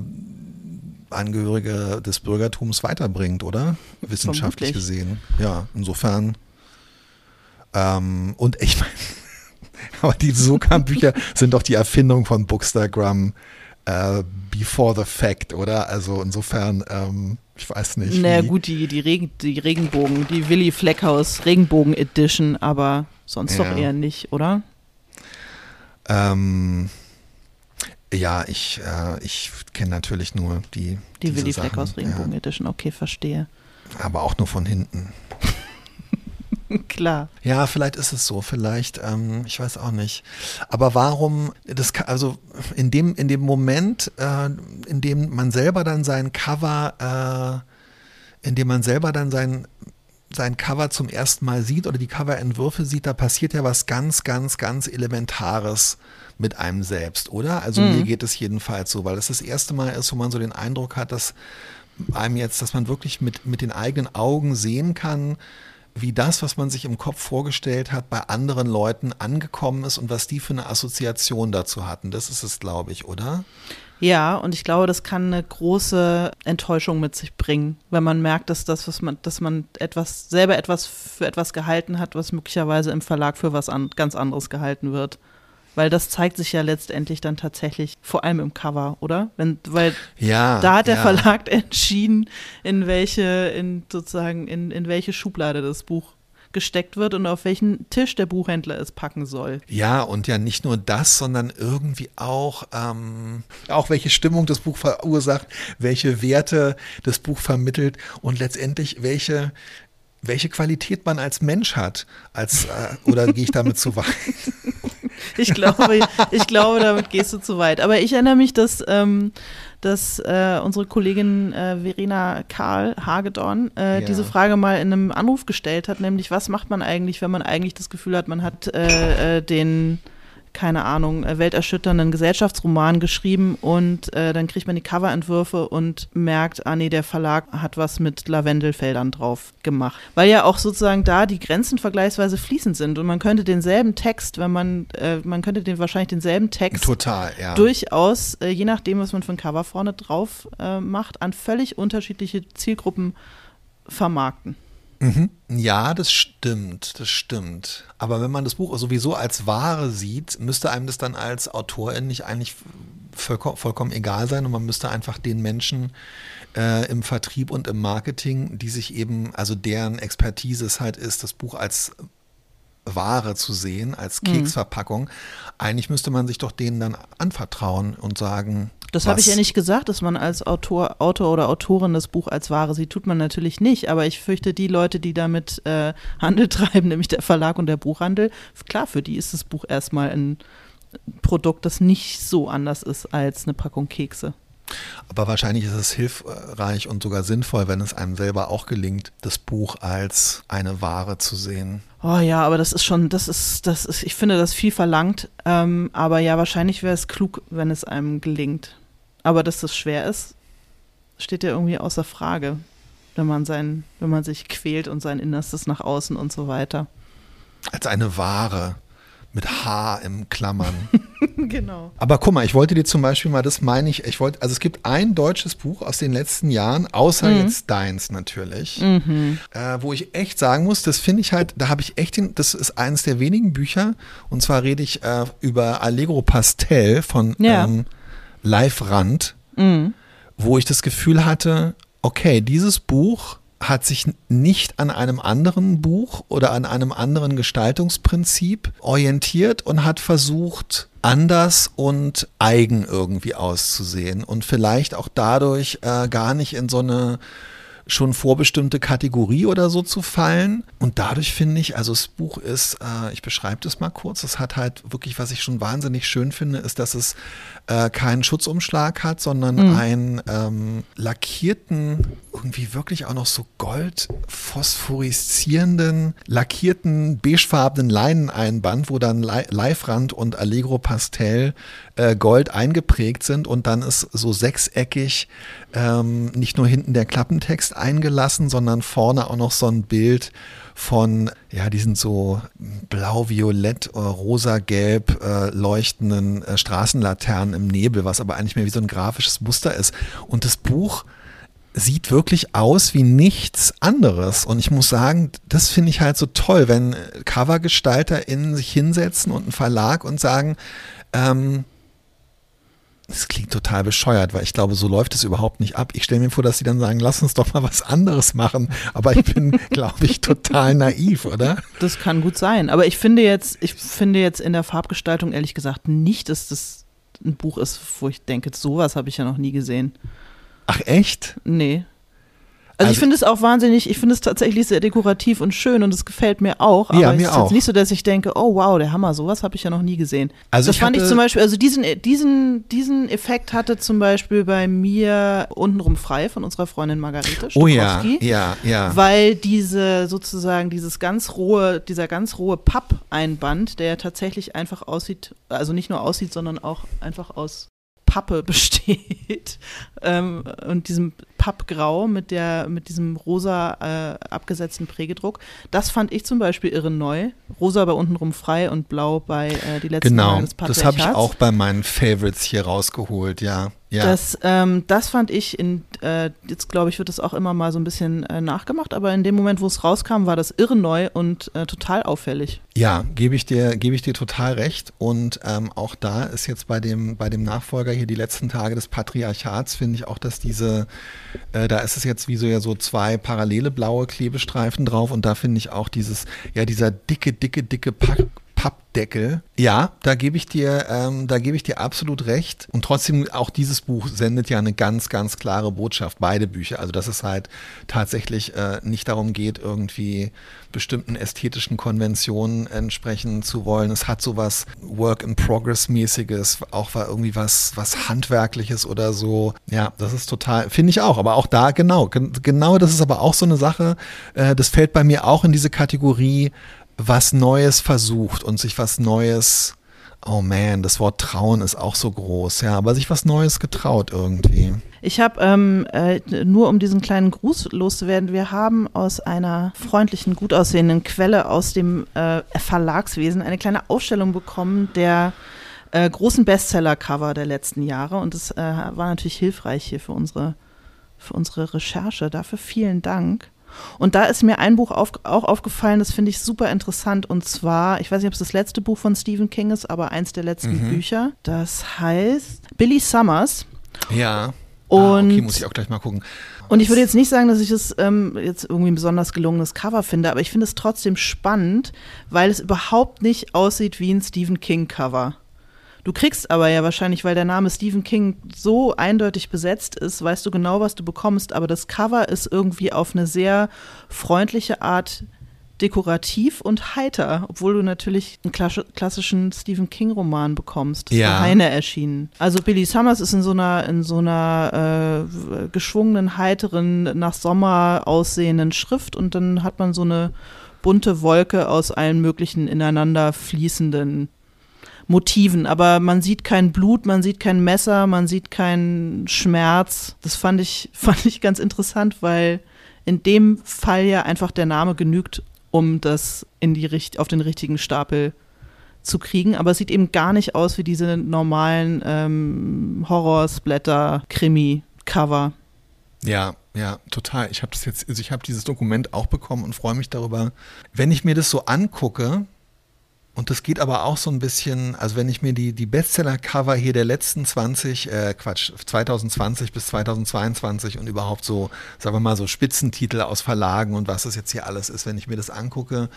Angehörige des Bürgertums weiterbringt, oder? Wissenschaftlich gesehen. Ja, insofern. Ähm, und ich meine, aber die Sokan-Bücher sind doch die Erfindung von Bookstagram. äh, before the fact, oder? Also insofern, ähm, ich weiß nicht. Naja, gut, die, die, Regen, die Regenbogen, die Willy Fleckhaus Regenbogen Edition, aber sonst Ja. doch eher nicht, oder? Ähm, ja, ich, äh, ich kenne natürlich nur die. Die Willy Sachen, Fleckhaus Regenbogen Ja, Edition, okay, verstehe. aber auch nur von hinten. Klar. Ja, vielleicht ist es so, vielleicht, ähm, ich weiß auch nicht. Aber warum, das, also in dem, in dem Moment, äh, in dem man selber dann sein Cover, äh, in dem man selber dann sein, sein Cover zum ersten Mal sieht oder die Coverentwürfe sieht, da passiert ja was ganz, ganz, ganz Elementares mit einem selbst, oder? Also mir geht es jedenfalls so, weil es das erste Mal ist, wo man so den Eindruck hat, dass einem jetzt, dass man wirklich mit, mit den eigenen Augen sehen kann, wie das, was man sich im Kopf vorgestellt hat, bei anderen Leuten angekommen ist und was die für eine Assoziation dazu hatten. Das ist es, glaube ich, oder? Ja, und ich glaube, das kann eine große Enttäuschung mit sich bringen, wenn man merkt, dass das, was man, dass man etwas, selber etwas für etwas gehalten hat, was möglicherweise im Verlag für was an, ganz anderes gehalten wird. Weil das zeigt sich ja letztendlich dann tatsächlich, vor allem im Cover, oder? Wenn, weil Ja. da hat der ja. Verlag entschieden, in welche, in sozusagen, in, in welche Schublade das Buch gesteckt wird und auf welchen Tisch der Buchhändler es packen soll. Ja, und ja nicht nur das, sondern irgendwie auch, ähm, auch welche Stimmung das Buch verursacht, welche Werte das Buch vermittelt und letztendlich welche, welche Qualität man als Mensch hat. Als, äh, oder gehe ich damit zu weit? Ich glaube, ich glaube, damit gehst du zu weit. Aber ich erinnere mich, dass, ähm, dass äh, unsere Kollegin äh, Verena Karl Hagedorn äh, Ja. diese Frage mal in einem Anruf gestellt hat, nämlich was macht man eigentlich, wenn man eigentlich das Gefühl hat, man hat äh, äh, den keine Ahnung, äh, welterschütternden Gesellschaftsroman geschrieben und äh, dann kriegt man die Coverentwürfe und merkt, ah nee, der Verlag hat was mit Lavendelfeldern drauf gemacht. Weil ja auch sozusagen da die Grenzen vergleichsweise fließend sind und man könnte denselben Text, wenn man, äh, man könnte den wahrscheinlich denselben Text Total, ja. durchaus, äh, je nachdem, was man für ein Cover vorne drauf äh, macht, an völlig unterschiedliche Zielgruppen vermarkten. Mhm. Ja, das stimmt, das stimmt. Aber wenn man das Buch sowieso als Ware sieht, müsste einem das dann als Autorin nicht eigentlich vollkommen, egal sein und man müsste einfach den Menschen äh, im Vertrieb und im Marketing, die sich eben, also deren Expertise es halt ist, das Buch als Ware zu sehen, als Mhm. Keksverpackung. Eigentlich müsste man sich doch denen dann anvertrauen und sagen. Das habe ich ja nicht gesagt, dass man als Autor, Autor oder Autorin das Buch als Ware sieht. Tut man natürlich nicht. Aber ich fürchte, die Leute, die damit äh, Handel treiben, nämlich der Verlag und der Buchhandel, klar, für die ist das Buch erstmal ein Produkt, das nicht so anders ist als eine Packung Kekse. Aber wahrscheinlich ist es hilfreich und sogar sinnvoll, wenn es einem selber auch gelingt, das Buch als eine Ware zu sehen. Oh ja, aber das ist schon, das ist, das ist, ich finde das viel verlangt. Ähm, aber ja, wahrscheinlich wäre es klug, wenn es einem gelingt. Aber dass das schwer ist, steht ja irgendwie außer Frage, wenn man sein, wenn man sich quält und sein Innerstes nach außen und so weiter. Als eine Ware mit H im Klammern. genau. Aber guck mal, ich wollte dir zum Beispiel mal, das meine ich, ich wollte, also es gibt ein deutsches Buch aus den letzten Jahren, außer Mhm. jetzt deins natürlich, äh, wo ich echt sagen muss, das finde ich halt, da habe ich echt den, das ist eines der wenigen Bücher, und zwar rede ich äh, über Allegro Pastel von Ja. ähm, Live Rand, Mhm. wo ich das Gefühl hatte, okay, dieses Buch hat sich nicht an einem anderen Buch oder an einem anderen Gestaltungsprinzip orientiert und hat versucht, anders und eigen irgendwie auszusehen und vielleicht auch dadurch äh, gar nicht in so eine schon vorbestimmte Kategorie oder so zu fallen. Und dadurch finde ich, also das Buch ist, äh, ich beschreibe das mal kurz, es hat halt wirklich, was ich schon wahnsinnig schön finde, ist, dass es äh, keinen Schutzumschlag hat, sondern einen ähm, lackierten, irgendwie wirklich auch noch so gold phosphoreszierenden, lackierten, beigefarbenen Leineneinband, wo dann Live-Rand und Allegro Pastel äh, gold eingeprägt sind und dann ist so sechseckig ähm, nicht nur hinten der Klappentext eingelassen, sondern vorne auch noch so ein Bild von, ja, die sind so blau-violett, äh, rosa-gelb äh, leuchtenden äh, Straßenlaternen im Nebel, was aber eigentlich mehr wie so ein grafisches Muster ist. Und das Buch sieht wirklich aus wie nichts anderes. Und ich muss sagen, das finde ich halt so toll, wenn CovergestalterInnen sich hinsetzen und ein Verlag und sagen, ähm, Das klingt total bescheuert, weil ich glaube, so läuft es überhaupt nicht ab. Ich stelle mir vor, dass sie dann sagen, lass uns doch mal was anderes machen. Aber ich bin, glaube ich, total naiv, oder? Das kann gut sein. Aber ich finde jetzt, ich finde jetzt in der Farbgestaltung ehrlich gesagt nicht, dass das ein Buch ist, wo ich denke, sowas habe ich ja noch nie gesehen. Ach echt? Nee. Also, ich Also- finde es auch wahnsinnig, ich finde es tatsächlich sehr dekorativ und schön und es gefällt mir auch. Ja, aber mir es ist auch. jetzt nicht so, dass ich denke, oh wow, der Hammer, sowas habe ich ja noch nie gesehen. Also das ich fand ich zum Beispiel, also diesen, diesen, diesen Effekt hatte zum Beispiel bei mir untenrum frei von unserer Freundin Margarete Oh ja, ja, ja. Weil diese sozusagen dieses ganz rohe, dieser ganz rohe Pappeinband, der tatsächlich einfach aussieht, also nicht nur aussieht, sondern auch einfach aus Pappe besteht ähm, und diesem Pappgrau mit der mit diesem rosa äh, abgesetzten Prägedruck. Das fand ich zum Beispiel irre neu. Rosa bei untenrum frei und blau bei äh, die letzten Genau, Jahre des das habe ich auch bei meinen Favorites hier rausgeholt, ja. ja. Das, ähm, das fand ich in, äh, jetzt glaube ich, wird das auch immer mal so ein bisschen äh, nachgemacht, aber in dem Moment, wo es rauskam, war das irre neu und äh, total auffällig. Ja, gebe ich dir, gebe ich dir total recht. Und ähm, auch da ist jetzt bei dem, bei dem Nachfolger hier die letzten Tage des Patriarchats, finde ich auch, dass diese, äh, da ist es jetzt wie so ja so zwei parallele blaue Klebestreifen drauf und da finde ich auch dieses, ja, dieser dicke, dicke, dicke Pack. Pappdeckel. Ja, da gebe ich dir, ähm, da gebe ich dir absolut recht. Und trotzdem auch dieses Buch sendet ja eine ganz, ganz klare Botschaft. Beide Bücher. Also dass es halt tatsächlich äh, nicht darum geht, irgendwie bestimmten ästhetischen Konventionen entsprechen zu wollen. Es hat sowas Work in Progress mäßiges, auch war irgendwie was, was handwerkliches oder so. Ja, das ist total, finde ich auch. Aber auch da genau, gen genau, das ist aber auch so eine Sache. Äh, das fällt bei mir auch in diese Kategorie was Neues versucht und sich was Neues, oh man, das Wort trauen ist auch so groß, ja, aber sich was Neues getraut irgendwie. Ich habe, ähm, äh, nur um diesen kleinen Gruß loszuwerden, wir haben aus einer freundlichen, gut aussehenden Quelle aus dem äh, Verlagswesen eine kleine Ausstellung bekommen der äh, großen Bestseller-Cover der letzten Jahre und das äh, war natürlich hilfreich hier für unsere, für unsere Recherche. Dafür vielen Dank. Und da ist mir ein Buch auf, auch aufgefallen, das finde ich super interessant. Und zwar, ich weiß nicht, ob es das letzte Buch von Stephen King ist, aber eins der letzten Mhm. Bücher. Das heißt Billy Summers. Ja. Und, ah, okay, muss ich auch gleich mal gucken. und ich würde jetzt nicht sagen, dass ich das ähm, jetzt irgendwie ein besonders gelungenes Cover finde, aber ich finde es trotzdem spannend, weil es überhaupt nicht aussieht wie ein Stephen King-Cover. Du kriegst aber ja wahrscheinlich, weil der Name Stephen King so eindeutig besetzt ist, weißt du genau, was du bekommst, aber das Cover ist irgendwie auf eine sehr freundliche Art dekorativ und heiter, obwohl du natürlich einen klass- klassischen Stephen King-Roman bekommst. Das Ja. Heine erschienen. Also Billy Summers ist in so einer, in so einer äh, geschwungenen, heiteren, nach Sommer aussehenden Schrift und dann hat man so eine bunte Wolke aus allen möglichen ineinander fließenden Motiven, aber man sieht kein Blut, man sieht kein Messer, man sieht keinen Schmerz. Das fand ich, fand ich ganz interessant, weil in dem Fall ja einfach der Name genügt, um das in die, auf den richtigen Stapel zu kriegen. Aber es sieht eben gar nicht aus wie diese normalen ähm, Horror-Splatter-Krimi-Cover. Ja, ja, total. Ich habe jetzt, also ich habe dieses Dokument auch bekommen und freue mich darüber. Wenn ich mir das so angucke, und das geht aber auch so ein bisschen, also wenn ich mir die, die Bestseller-Cover hier der letzten 20, äh, Quatsch, 2020 bis 2022 und überhaupt so, sagen wir mal, so Spitzentitel aus Verlagen und was das jetzt hier alles ist, wenn ich mir das angucke,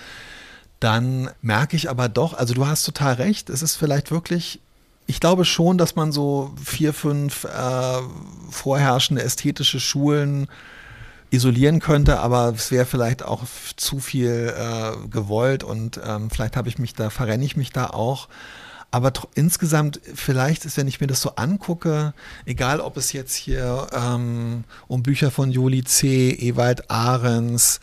dann merke ich aber doch, also du hast total recht, es ist vielleicht wirklich, ich glaube schon, dass man so vier, fünf äh, vorherrschende ästhetische Schulen isolieren könnte, aber es wäre vielleicht auch zu viel äh, gewollt und ähm, vielleicht habe ich mich da, verrenne ich mich da auch. Aber insgesamt, vielleicht ist, wenn ich mir das so angucke, egal ob es jetzt hier ähm, um Bücher von Juli C., Ewald Ahrens,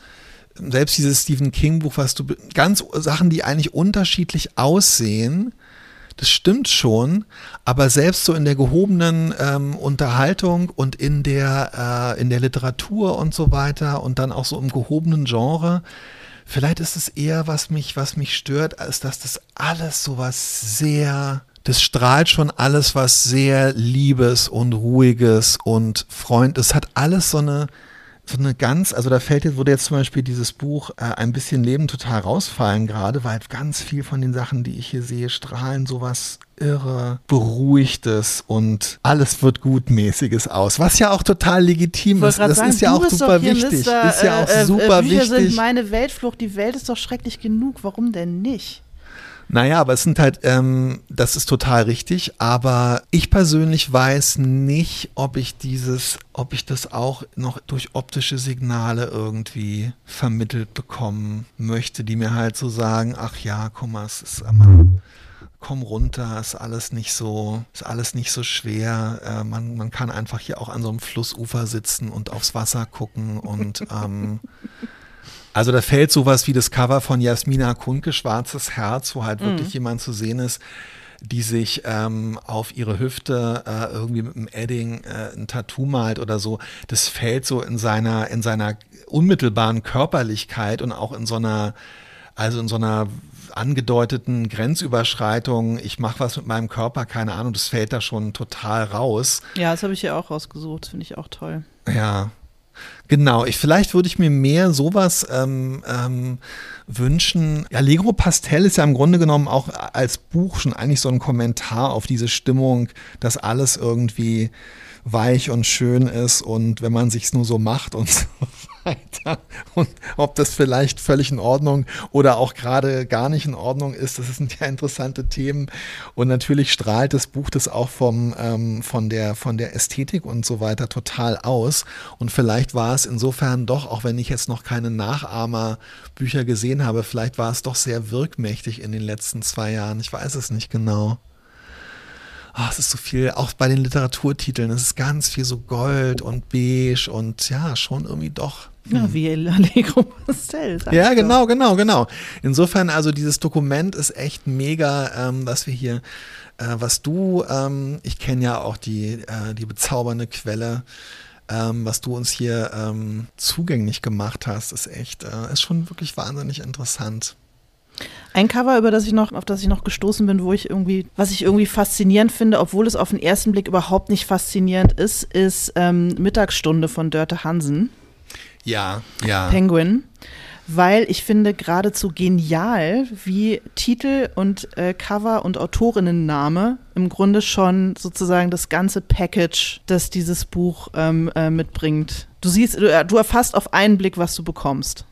selbst dieses Stephen King-Buch, was du ganz Sachen, die eigentlich unterschiedlich aussehen, das stimmt schon, aber selbst so in der gehobenen ähm, Unterhaltung und in der, äh, in der Literatur und so weiter und dann auch so im gehobenen Genre, vielleicht ist es eher, was mich, was mich stört, als dass das alles so was sehr, das strahlt schon alles was sehr Liebes und Ruhiges und Freund, es hat alles so eine, so eine ganz, also da fällt jetzt, würde jetzt zum Beispiel dieses Buch äh, ein bisschen Leben total rausfallen gerade, weil ganz viel von den Sachen, die ich hier sehe, strahlen sowas irre beruhigtes und alles wird gutmäßiges aus, was ja auch total legitim ist. Das sagen, ist ja auch super wichtig. Mister, ist ja auch äh, äh super Bücher wichtig. sind meine Weltflucht. Die Welt ist doch schrecklich genug. Warum denn nicht? Naja, aber es sind halt, ähm, das ist total richtig, aber ich persönlich weiß nicht, ob ich dieses, ob ich das auch noch durch optische Signale irgendwie vermittelt bekommen möchte, die mir halt so sagen, ach ja, guck mal, es ist immer komm runter, ist alles nicht so, ist alles nicht so schwer. Äh, man, man kann einfach hier auch an so einem Flussufer sitzen und aufs Wasser gucken und ähm, also da fällt sowas wie das Cover von Jasmina Kunke, Schwarzes Herz, wo halt mhm. wirklich jemand zu sehen ist, die sich ähm, auf ihre Hüfte äh, irgendwie mit einem Edding äh, ein Tattoo malt oder so. Das fällt so in seiner, in seiner unmittelbaren Körperlichkeit und auch in so einer, also in so einer angedeuteten Grenzüberschreitung, ich mache was mit meinem Körper, keine Ahnung, das fällt da schon total raus. Ja, das habe ich ja auch rausgesucht, finde ich auch toll. Ja, Genau, ich, vielleicht würde ich mir mehr sowas ähm, ähm, wünschen. Ja, Allegro Pastel ist ja im Grunde genommen auch als Buch schon eigentlich so ein Kommentar auf diese Stimmung, dass alles irgendwie weich und schön ist und wenn man sich's nur so macht und so weiter und ob das vielleicht völlig in Ordnung oder auch gerade gar nicht in Ordnung ist, das sind ja interessante Themen. Und natürlich strahlt das Buch das auch vom, ähm, von, der, von der Ästhetik und so weiter total aus. Und vielleicht war es insofern doch, auch wenn ich jetzt noch keine Nachahmerbücher gesehen habe, vielleicht war es doch sehr wirkmächtig in den letzten zwei Jahren, ich weiß es nicht genau oh, es ist so viel, auch bei den Literaturtiteln, es ist ganz viel so Gold und Beige und ja, schon irgendwie doch. Ja, hm. wie Allegro Pastel. Ja, genau, genau, genau. Insofern, also dieses Dokument ist echt mega, ähm, was wir hier, äh, was du, ähm, ich kenne ja auch die, äh, die bezaubernde Quelle, ähm, was du uns hier ähm, zugänglich gemacht hast, ist echt, äh, ist schon wirklich wahnsinnig interessant. Ein Cover, über das ich noch, auf das ich noch gestoßen bin, wo ich irgendwie, was ich irgendwie faszinierend finde, obwohl es auf den ersten Blick überhaupt nicht faszinierend ist, ist ähm, Mittagsstunde von Dörte Hansen. Ja, ja. Penguin. Weil ich finde geradezu genial, wie Titel und äh, Cover und Autorinnenname im Grunde schon sozusagen das ganze Package, das dieses Buch ähm, äh, mitbringt. Du siehst, du, äh, du erfasst auf einen Blick, was du bekommst.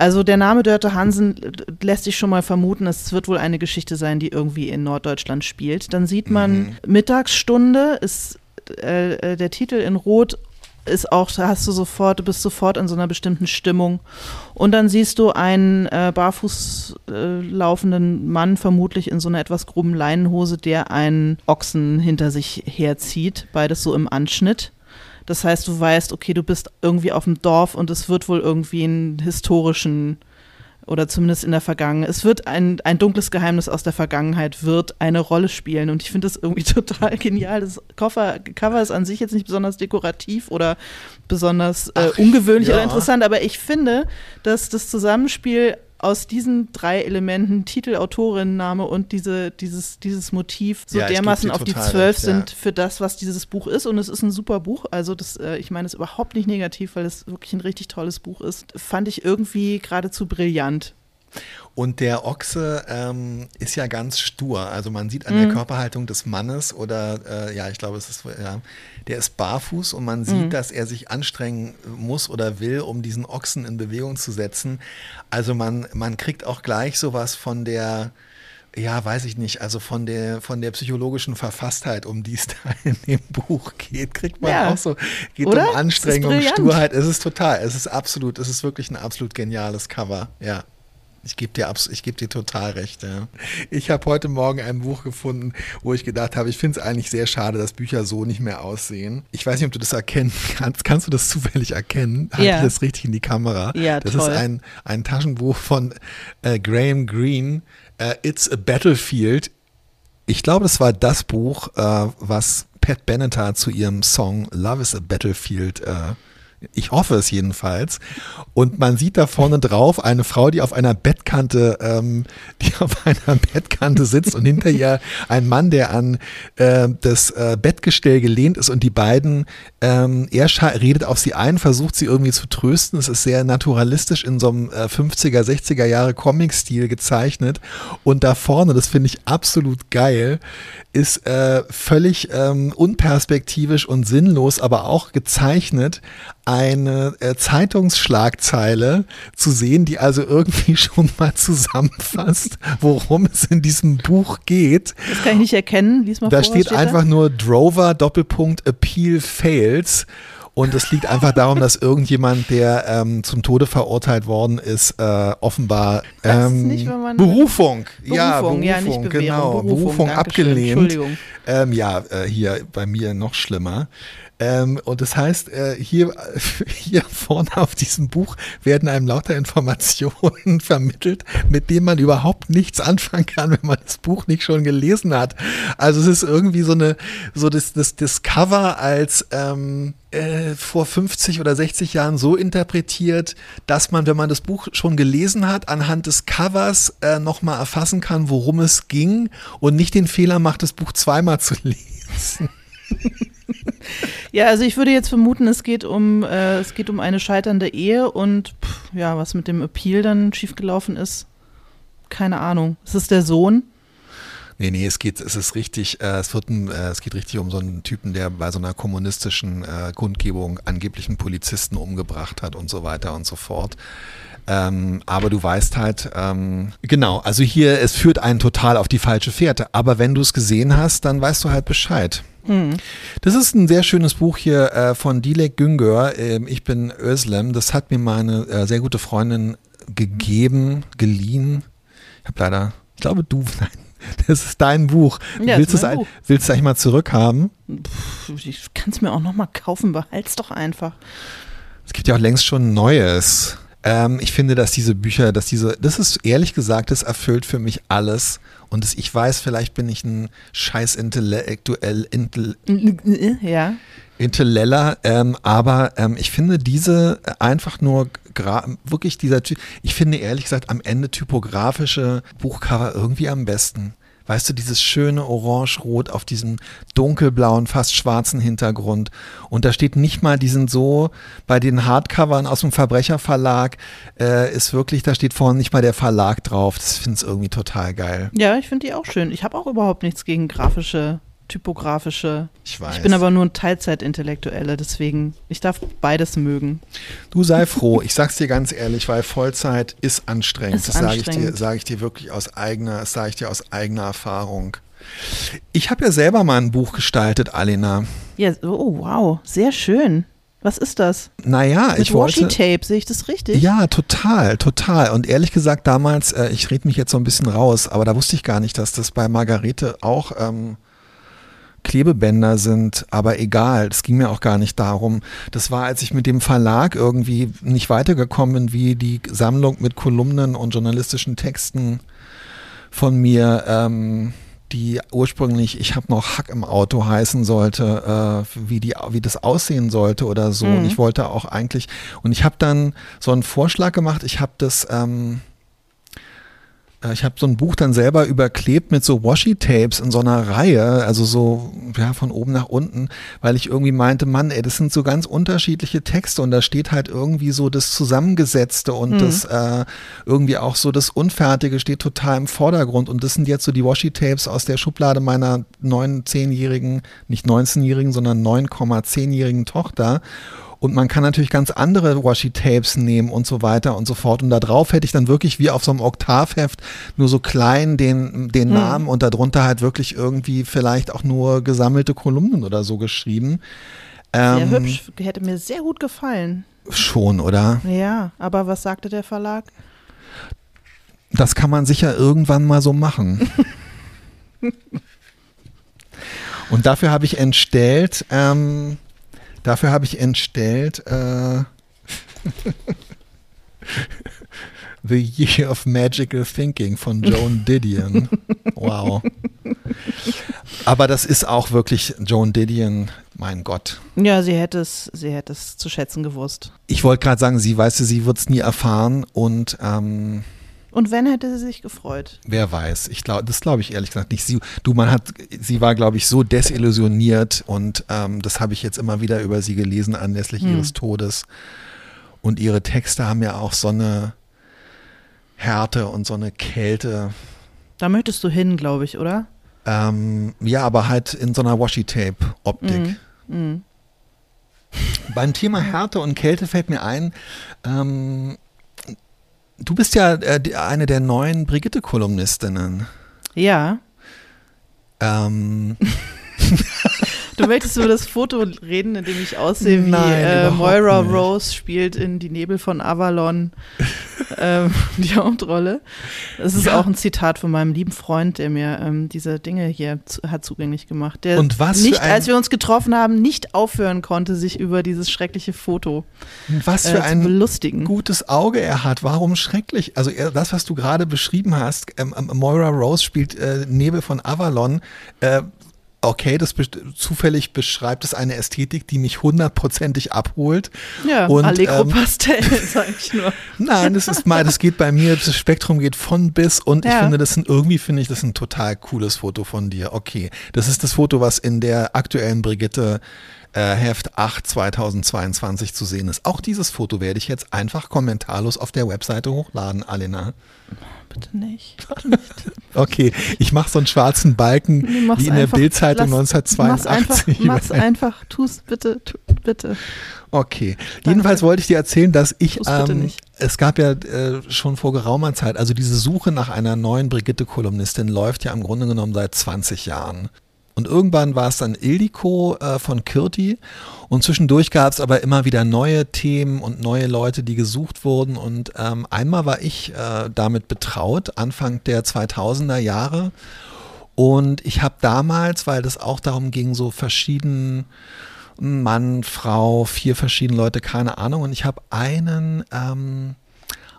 Also der Name Dörte Hansen lässt sich schon mal vermuten, es wird wohl eine Geschichte sein, die irgendwie in Norddeutschland spielt. Dann sieht man mhm. Mittagsstunde, ist äh, äh, der Titel in Rot ist auch, hast du sofort, du bist sofort in so einer bestimmten Stimmung. Und dann siehst du einen äh, barfuß äh, laufenden Mann, vermutlich in so einer etwas groben Leinenhose, der einen Ochsen hinter sich herzieht, beides so im Anschnitt. Das heißt, du weißt, okay, du bist irgendwie auf dem Dorf und es wird wohl irgendwie einen historischen oder zumindest in der Vergangenheit. Es wird ein, ein dunkles Geheimnis aus der Vergangenheit wird eine Rolle spielen und ich finde das irgendwie total genial. Das Cover, Cover ist an sich jetzt nicht besonders dekorativ oder besonders äh, Ach, ungewöhnlich ja. oder interessant, aber ich finde, dass das Zusammenspiel aus diesen drei Elementen, Titel, Autorinnenname und diese, dieses, dieses Motiv so ja, dermaßen auf die zwölf recht, sind für das, was dieses Buch ist. Und es ist ein super Buch. Also das, äh, ich meine es überhaupt nicht negativ, weil es wirklich ein richtig tolles Buch ist. Fand ich irgendwie geradezu brillant. Und der Ochse ähm, ist ja ganz stur. Also man sieht an mhm. der Körperhaltung des Mannes oder äh, ja, ich glaube, es ist ja, der ist barfuß und man sieht, mhm. dass er sich anstrengen muss oder will, um diesen Ochsen in Bewegung zu setzen. Also man, man kriegt auch gleich sowas von der ja, weiß ich nicht, also von der, von der psychologischen Verfasstheit, um die es da in dem Buch geht, kriegt man ja. auch so, geht Oder? um Anstrengung, Sturheit. Es ist total, es ist absolut, es ist wirklich ein absolut geniales Cover, ja. Ich gebe dir, ich geb dir total recht. Ja. Ich habe heute Morgen ein Buch gefunden, wo ich gedacht habe, ich finde es eigentlich sehr schade, dass Bücher so nicht mehr aussehen. Ich weiß nicht, ob du das erkennen kannst. Kannst du das zufällig erkennen? Halte ja. ich das richtig in die Kamera? Ja, das toll. ist ein, ein Taschenbuch von äh, Graham Greene. Uh, It's a Battlefield. Ich glaube, das war das Buch, uh, was Pat Benatar zu ihrem Song Love is a Battlefield uh, Ich hoffe es jedenfalls. Und man sieht da vorne drauf eine Frau, die auf einer Bettkante, ähm, die auf einer Bettkante sitzt und hinter ihr ein Mann, der an äh, das äh, Bettgestell gelehnt ist und die beiden, ähm, er redet auf sie ein, versucht sie irgendwie zu trösten. Es ist sehr naturalistisch in so einem äh, 50er, 60er Jahre Comic-Stil gezeichnet. Und da vorne, das finde ich absolut geil, ist äh, völlig ähm, unperspektivisch und sinnlos, aber auch gezeichnet eine äh, Zeitungsschlagzeile zu sehen, die also irgendwie schon mal zusammenfasst, worum es in diesem Buch geht. Das kann ich nicht erkennen. Lies mal da vor, steht, steht einfach da? nur Drover Doppelpunkt Appeal Fails. Und es liegt einfach darum, dass irgendjemand, der ähm, zum Tode verurteilt worden ist, äh, offenbar ähm, nicht, man- Berufung, ja, Berufung, Berufung, ja, nicht Bewährung, genau, Berufung, Berufung abgelehnt. Ähm, ja, äh, hier bei mir noch schlimmer. Ähm, und das heißt, äh, hier, hier vorne auf diesem Buch werden einem lauter Informationen vermittelt, mit denen man überhaupt nichts anfangen kann, wenn man das Buch nicht schon gelesen hat. Also es ist irgendwie so eine, so das, das, das Cover als ähm, äh, vor 50 oder 60 Jahren so interpretiert, dass man, wenn man das Buch schon gelesen hat, anhand des Covers äh, nochmal erfassen kann, worum es ging und nicht den Fehler macht, das Buch zweimal zu lesen. Ja, also ich würde jetzt vermuten, es geht um, äh, es geht um eine scheiternde Ehe und pff, ja, was mit dem Appeal dann schiefgelaufen ist, keine Ahnung. Ist es der Sohn? Nee, nee, es geht, es ist richtig, äh, es wird ein, äh, es geht richtig um so einen Typen, der bei so einer kommunistischen äh, Kundgebung angeblich einen Polizisten umgebracht hat und so weiter und so fort. Ähm, aber du weißt halt, ähm, genau, also hier, es führt einen total auf die falsche Fährte. Aber wenn du es gesehen hast, dann weißt du halt Bescheid. Hm. Das ist ein sehr schönes Buch hier äh, von Dilek Güngör. Ähm, ich bin Özlem. Das hat mir meine äh, sehr gute Freundin gegeben, geliehen. Ich habe leider, ich glaube du, nein, das ist dein Buch. Ja, willst du es eigentlich mal zurückhaben? Pff, Ich kann es mir auch nochmal kaufen, behalt's doch einfach. Es gibt ja auch längst schon Neues. Ähm, ich finde, dass diese Bücher, dass diese, das ist ehrlich gesagt, das erfüllt für mich alles. Und das, ich weiß, vielleicht bin ich ein scheiß intellektuell, intell, Ja. Intelleller, ähm, aber ähm, ich finde diese einfach nur gra- wirklich dieser Ty ich finde ehrlich gesagt am Ende typografische Buchcover irgendwie am besten. Weißt du, dieses schöne Orange-Rot auf diesem dunkelblauen, fast schwarzen Hintergrund. Und da steht nicht mal, die sind so, bei den Hardcovern aus dem Verbrecherverlag äh, ist wirklich, da steht vorne nicht mal der Verlag drauf. Das finde ich irgendwie total geil. Ja, ich finde die auch schön. Ich habe auch überhaupt nichts gegen grafische, typografische. Ich weiß. Ich bin aber nur ein Teilzeitintellektuelle, deswegen, ich darf beides mögen. Du sei froh, ich sag's dir ganz ehrlich, weil Vollzeit ist anstrengend. Ist das sage ich dir, sage ich dir wirklich aus eigener, das sage ich dir aus eigener Erfahrung. Ich habe ja selber mal ein Buch gestaltet, Alena. Ja, oh wow, sehr schön. Was ist das? Naja, Mit ich wollte. Washi-Tape, sehe ich das richtig? Ja, total, total. Und ehrlich gesagt, damals, äh, ich rede mich jetzt so ein bisschen raus, aber da wusste ich gar nicht, dass das bei Margarete auch ähm, Klebebänder sind, aber egal, es ging mir auch gar nicht darum. Das war, als ich mit dem Verlag irgendwie nicht weitergekommen bin, wie die Sammlung mit Kolumnen und journalistischen Texten von mir, ähm, die ursprünglich Ich habe noch Hack im Auto heißen sollte, äh, wie, die, wie das aussehen sollte oder so. Und Mhm. ich wollte auch eigentlich, und ich habe dann so einen Vorschlag gemacht, ich habe das, ähm, äh, ich habe so ein Buch dann selber überklebt mit so Washi-Tapes in so einer Reihe, also so ja, von oben nach unten, weil ich irgendwie meinte, Mann, ey, das sind so ganz unterschiedliche Texte und da steht halt irgendwie so das Zusammengesetzte und Mhm. das äh, irgendwie auch so das Unfertige steht total im Vordergrund und das sind jetzt so die Washi-Tapes aus der Schublade meiner neun, zehnjährigen, nicht 19-jährigen, sondern 9,10-jährigen Tochter. Und man kann natürlich ganz andere Washi-Tapes nehmen und so weiter und so fort. Und da drauf hätte ich dann wirklich wie auf so einem Oktavheft nur so klein den, den Hm. Namen und darunter halt wirklich irgendwie vielleicht auch nur gesammelte Kolumnen oder so geschrieben. Sehr Ähm, hübsch, hätte mir sehr gut gefallen. Schon, oder? Ja, aber was sagte der Verlag? Das kann man sicher irgendwann mal so machen. Und dafür habe ich entstellt, ähm, dafür habe ich entstellt äh, The Year of Magical Thinking von Joan Didion. Wow. Aber das ist auch wirklich Joan Didion, mein Gott. Ja, sie hätte es, sie hätte es zu schätzen gewusst. Ich wollte gerade sagen, sie weiß, sie wird es nie erfahren und ähm, Und wenn, hätte sie sich gefreut. wer weiß. Ich glaube, das glaube ich ehrlich gesagt nicht. Sie, du, man hat, sie war, glaube ich, so desillusioniert und ähm, das habe ich jetzt immer wieder über sie gelesen anlässlich Hm. ihres Todes. Und ihre Texte haben ja auch so eine Härte und so eine Kälte. Da möchtest du hin, glaube ich, oder? Ähm, ja, aber halt in so einer Washi-Tape-Optik. Mhm. Beim Thema Härte und Kälte fällt mir ein, ähm, du bist ja äh, eine der neuen Brigitte-Kolumnistinnen. Ja. Ähm, Du möchtest über das Foto reden, in dem ich aussehe, wie Nein, äh, überhaupt Moira nicht. Rose spielt in Die Nebel von Avalon ähm, die Hauptrolle. Das ist Ja. auch ein Zitat von meinem lieben Freund, der mir ähm, diese Dinge hier zu, hat zugänglich gemacht. Der Und was nicht, als wir uns getroffen haben, nicht aufhören konnte, sich über dieses schreckliche Foto was äh, für zu ein belustigen. gutes Auge er hat. Warum schrecklich? Also das, was du gerade beschrieben hast, ähm, ähm, Moira Rose spielt äh, Nebel von Avalon. Äh, okay, das best- zufällig beschreibt es eine Ästhetik, die mich hundertprozentig abholt. Ja, Und, Allegro ähm, Pastell, sag ich nur. Nein, das ist mal, das geht bei mir, das Spektrum geht von bis und ich Ja. finde, das sind irgendwie finde ich das ein total cooles Foto von dir. Okay, das ist das Foto, was in der aktuellen Brigitte äh, Heft 8 2022 zu sehen ist. Auch dieses Foto werde ich jetzt einfach kommentarlos auf der Webseite hochladen, Alena. Bitte nicht. Okay, ich mache so einen schwarzen Balken wie in der Bildzeitung lass- Mach's 1982. einfach, mach's einfach, tu's bitte, tu, bitte. Okay. Jedenfalls wollte ich dir erzählen, dass ich, ähm, nicht. es gab ja äh, schon vor geraumer Zeit, also diese Suche nach einer neuen Brigitte-Kolumnistin läuft ja im Grunde genommen seit 20 Jahren. Und irgendwann war es dann Ildiko äh, von Kürti und zwischendurch gab es aber immer wieder neue Themen und neue Leute, die gesucht wurden. Und ähm, einmal war ich äh, damit betraut, Anfang der 2000er Jahre. Und ich habe damals, weil das auch darum ging, so verschieden Mann, Frau, vier verschiedene Leute, keine Ahnung. Und ich habe einen ähm,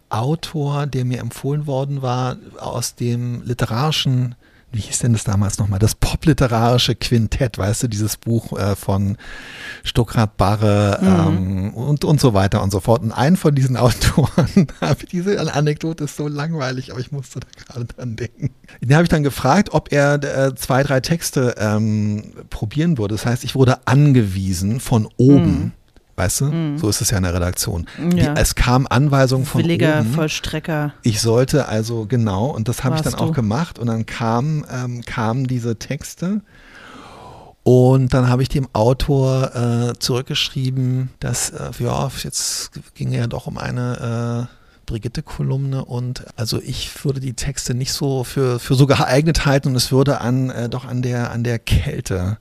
Autor, der mir empfohlen worden war, aus dem literarischen, wie hieß denn das damals nochmal, das popliterarische Quintett, weißt du, dieses Buch äh, von Stuckrad Barre ähm, und, und so weiter und so fort. Und einen von diesen Autoren, habe diese Anekdote ist so langweilig, aber ich musste da gerade dran denken. Den habe ich dann gefragt, ob er äh, zwei, drei Texte ähm, probieren würde. Das heißt, ich wurde angewiesen von oben. Weißt du, so ist es ja in der Redaktion. Ja. Die, es kam Anweisung von Williger oben. Vollstrecker. Ich sollte also genau, und das habe ich dann auch du. gemacht. Und dann kamen ähm, kamen diese Texte. Und dann habe ich dem Autor äh, zurückgeschrieben, dass, äh, ja, jetzt ging ja doch um eine äh, Brigitte-Kolumne und also ich würde die Texte nicht so für, für so geeignet halten und es würde an, äh, doch an der, an der Kälte